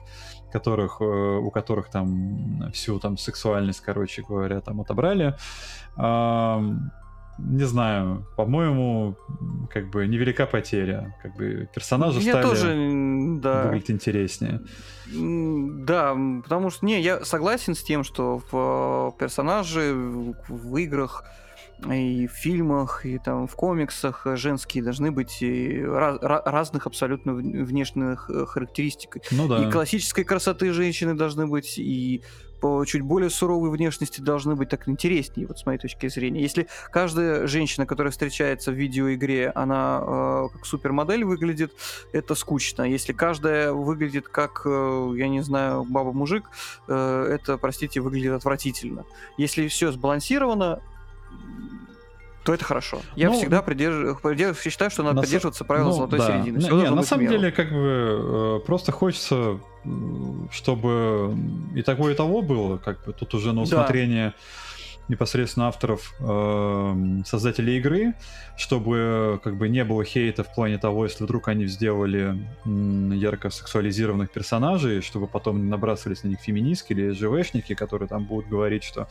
которых, э, у которых там всю там сексуальность, короче говоря, там отобрали. Не знаю, по-моему, как бы невелика потеря. Как бы персонажи я стали тоже, да. выглядеть интереснее. Да, потому что, не, я согласен с тем, что в э, персонажи в играх и в фильмах, и там в комиксах женские должны быть раз, разных абсолютно внешних э, характеристик. Ну да. И классической красоты женщины должны быть, и по чуть более суровой внешности должны быть так интереснее, вот с моей точки зрения. Если каждая женщина, которая встречается в видеоигре, она э, как супермодель выглядит, это скучно. Если каждая выглядит как, э, я не знаю, баба-мужик, э, это, простите, выглядит отвратительно. Если все сбалансировано, то это хорошо. Я ну, всегда придерж... Придерж... считаю, что надо на придерживаться правил ну, золотой да. середины. Все не, на самом деле, как бы э, просто хочется, чтобы и того, и того было, как бы тут уже на усмотрение. Да непосредственно авторов, э, создателей игры, чтобы как бы не было хейта в плане того, если вдруг они сделали м, ярко сексуализированных персонажей, чтобы потом не набрасывались на них феминистки или ЖВшники, которые там будут говорить, что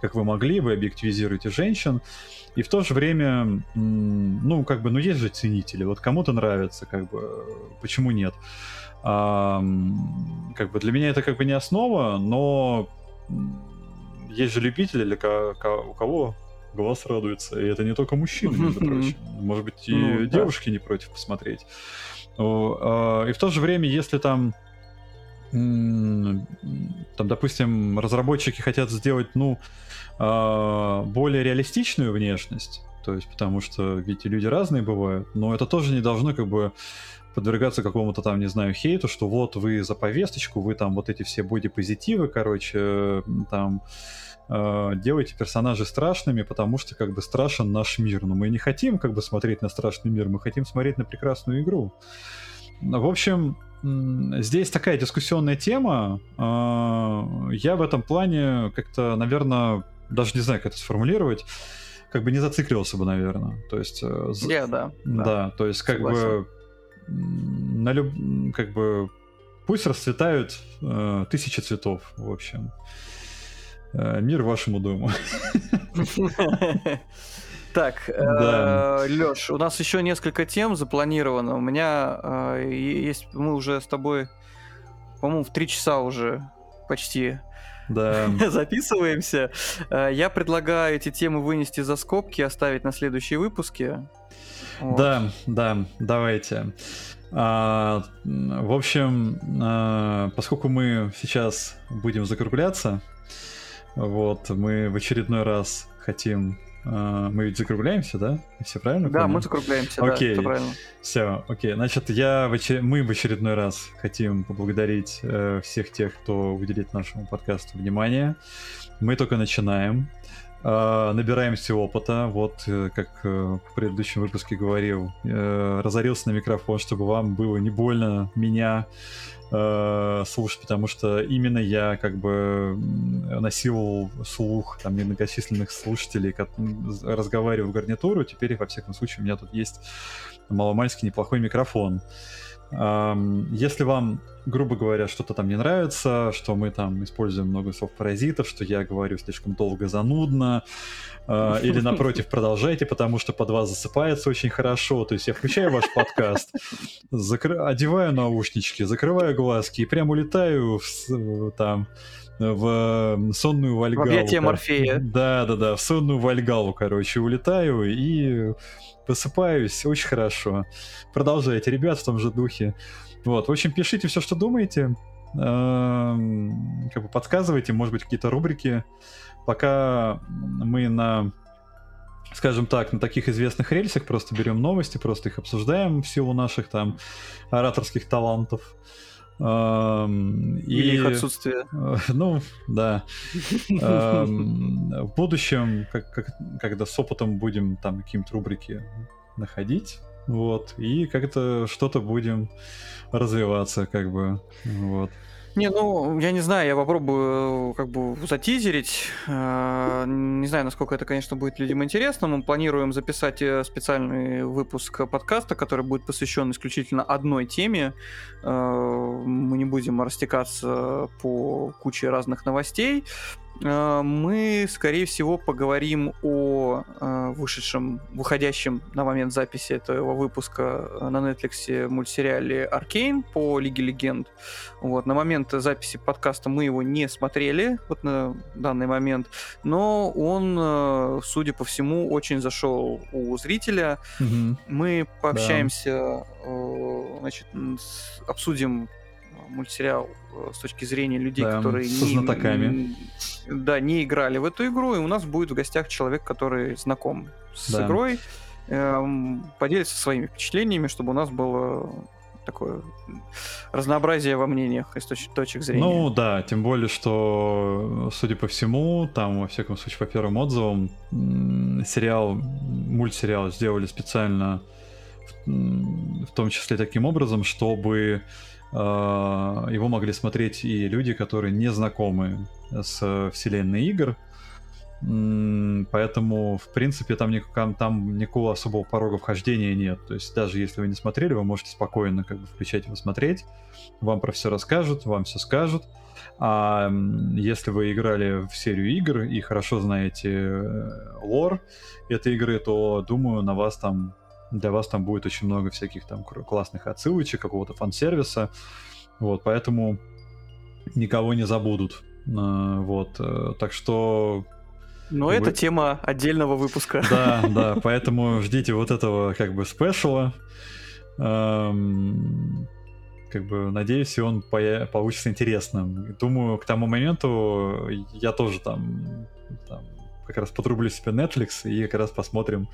как вы могли, вы объективизируете женщин. И в то же время, м, ну, как бы, ну, есть же ценители. Вот кому-то нравится, как бы, почему нет? А, как бы для меня это как бы не основа, но есть же любители, для у кого глаз радуется, и это не только мужчины, между прочим. Может быть, и ну, девушки да. не против посмотреть. А, и в то же время, если там там, допустим, разработчики хотят сделать, ну, а, более реалистичную внешность, то есть, потому что ведь люди разные бывают, но это тоже не должно как бы подвергаться какому-то там, не знаю, хейту, что вот вы за повесточку, вы там вот эти все бодипозитивы, короче, там э, делаете персонажей страшными, потому что как бы страшен наш мир. Но мы не хотим как бы смотреть на страшный мир, мы хотим смотреть на прекрасную игру. В общем, здесь такая дискуссионная тема. Э, я в этом плане как-то, наверное, даже не знаю, как это сформулировать как бы не зацикливался бы, наверное. То есть... Yeah, да. Да, да то есть как Согласен. бы на люб... как бы пусть расцветают э, тысячи цветов, в общем. Э, мир вашему дому. Так, да. э, Лёш, у нас еще несколько тем запланировано. У меня э, есть, мы уже с тобой, по-моему, в три часа уже почти да. записываемся. Э, я предлагаю эти темы вынести за скобки, оставить на следующие выпуски. Вот. Да, да, давайте. А, в общем, а, поскольку мы сейчас будем закругляться, вот, мы в очередной раз хотим... А, мы ведь закругляемся, да? Все правильно? Да, помню? мы закругляемся, окей. да, правильно. Все, окей. Значит, я в очер... мы в очередной раз хотим поблагодарить э, всех тех, кто уделит нашему подкасту внимание. Мы только начинаем. Uh, набираемся опыта. Вот, э, как uh, в предыдущем выпуске говорил, uh, разорился на микрофон, чтобы вам было не больно меня слушать, потому что именно я как бы насиловал слух там немногочисленных слушателей, как, разговариваю в гарнитуру. Теперь, во всяком случае, у меня тут есть маломальский неплохой микрофон. Если вам, грубо говоря, что-то там не нравится, что мы там используем много слов-паразитов, что я говорю слишком долго, занудно, а, или напротив, продолжайте, потому что под вас засыпается очень хорошо. То есть я включаю ваш подкаст, закры... одеваю наушнички, закрываю глазки и прям улетаю в, там в сонную вальгалу. В объятия Морфея. Да, да, да, в сонную вальгалу, короче, улетаю и Высыпаюсь, очень хорошо. Продолжайте, ребят, в том же духе. Вот, в общем, пишите все, что думаете. Эм, как бы подсказывайте, может быть, какие-то рубрики. Пока мы на скажем так, на таких известных рельсах, просто берем новости, просто их обсуждаем в силу наших там ораторских талантов. Или их отсутствие. Ну, да. В будущем, когда с опытом будем там какие-то рубрики находить, вот, и как-то что-то будем развиваться, как бы, вот. Не, ну, я не знаю, я попробую как бы затизерить. Э, не знаю, насколько это, конечно, будет людям интересно. Мы планируем записать э, специальный выпуск подкаста, который будет посвящен исключительно одной теме. Э, мы не будем растекаться по куче разных новостей. Э, мы, скорее всего, поговорим о э, вышедшем, выходящем на момент записи этого выпуска э, на Netflix мультсериале «Аркейн» по Лиге Легенд. Вот, на момент записи подкаста мы его не смотрели вот на данный момент, но он, судя по всему, очень зашел у зрителя. Угу. Мы пообщаемся, да. значит, обсудим мультсериал с точки зрения людей, да, которые со не, да, не играли в эту игру, и у нас будет в гостях человек, который знаком с да. игрой, эм, поделится своими впечатлениями, чтобы у нас было такое разнообразие во мнениях из точ- точек зрения. Ну да, тем более, что, судя по всему, там, во всяком случае, по первым отзывам, сериал, мультсериал сделали специально, в том числе таким образом, чтобы его могли смотреть и люди, которые не знакомы с вселенной игр. Поэтому, в принципе, там, никакого, там никакого особого порога вхождения нет. То есть даже если вы не смотрели, вы можете спокойно как бы включать его смотреть. Вам про все расскажут, вам все скажут. А если вы играли в серию игр и хорошо знаете э, лор этой игры, то, думаю, на вас там для вас там будет очень много всяких там классных отсылочек, какого-то фан-сервиса. Вот, поэтому никого не забудут. А, вот, э, так что... Но вы... это тема отдельного выпуска. Да, да, поэтому ждите вот этого как бы спешала. Эм, как бы надеюсь, и он по- получится интересным. Думаю, к тому моменту я тоже там, там как раз подрублю себе Netflix и как раз посмотрим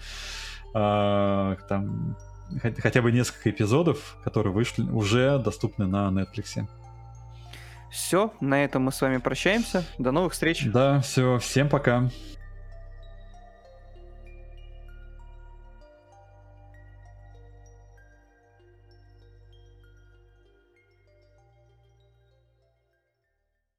а, там хотя бы несколько эпизодов, которые вышли, уже доступны на Netflix. Все, на этом мы с вами прощаемся. До новых встреч. Да, все, всем пока.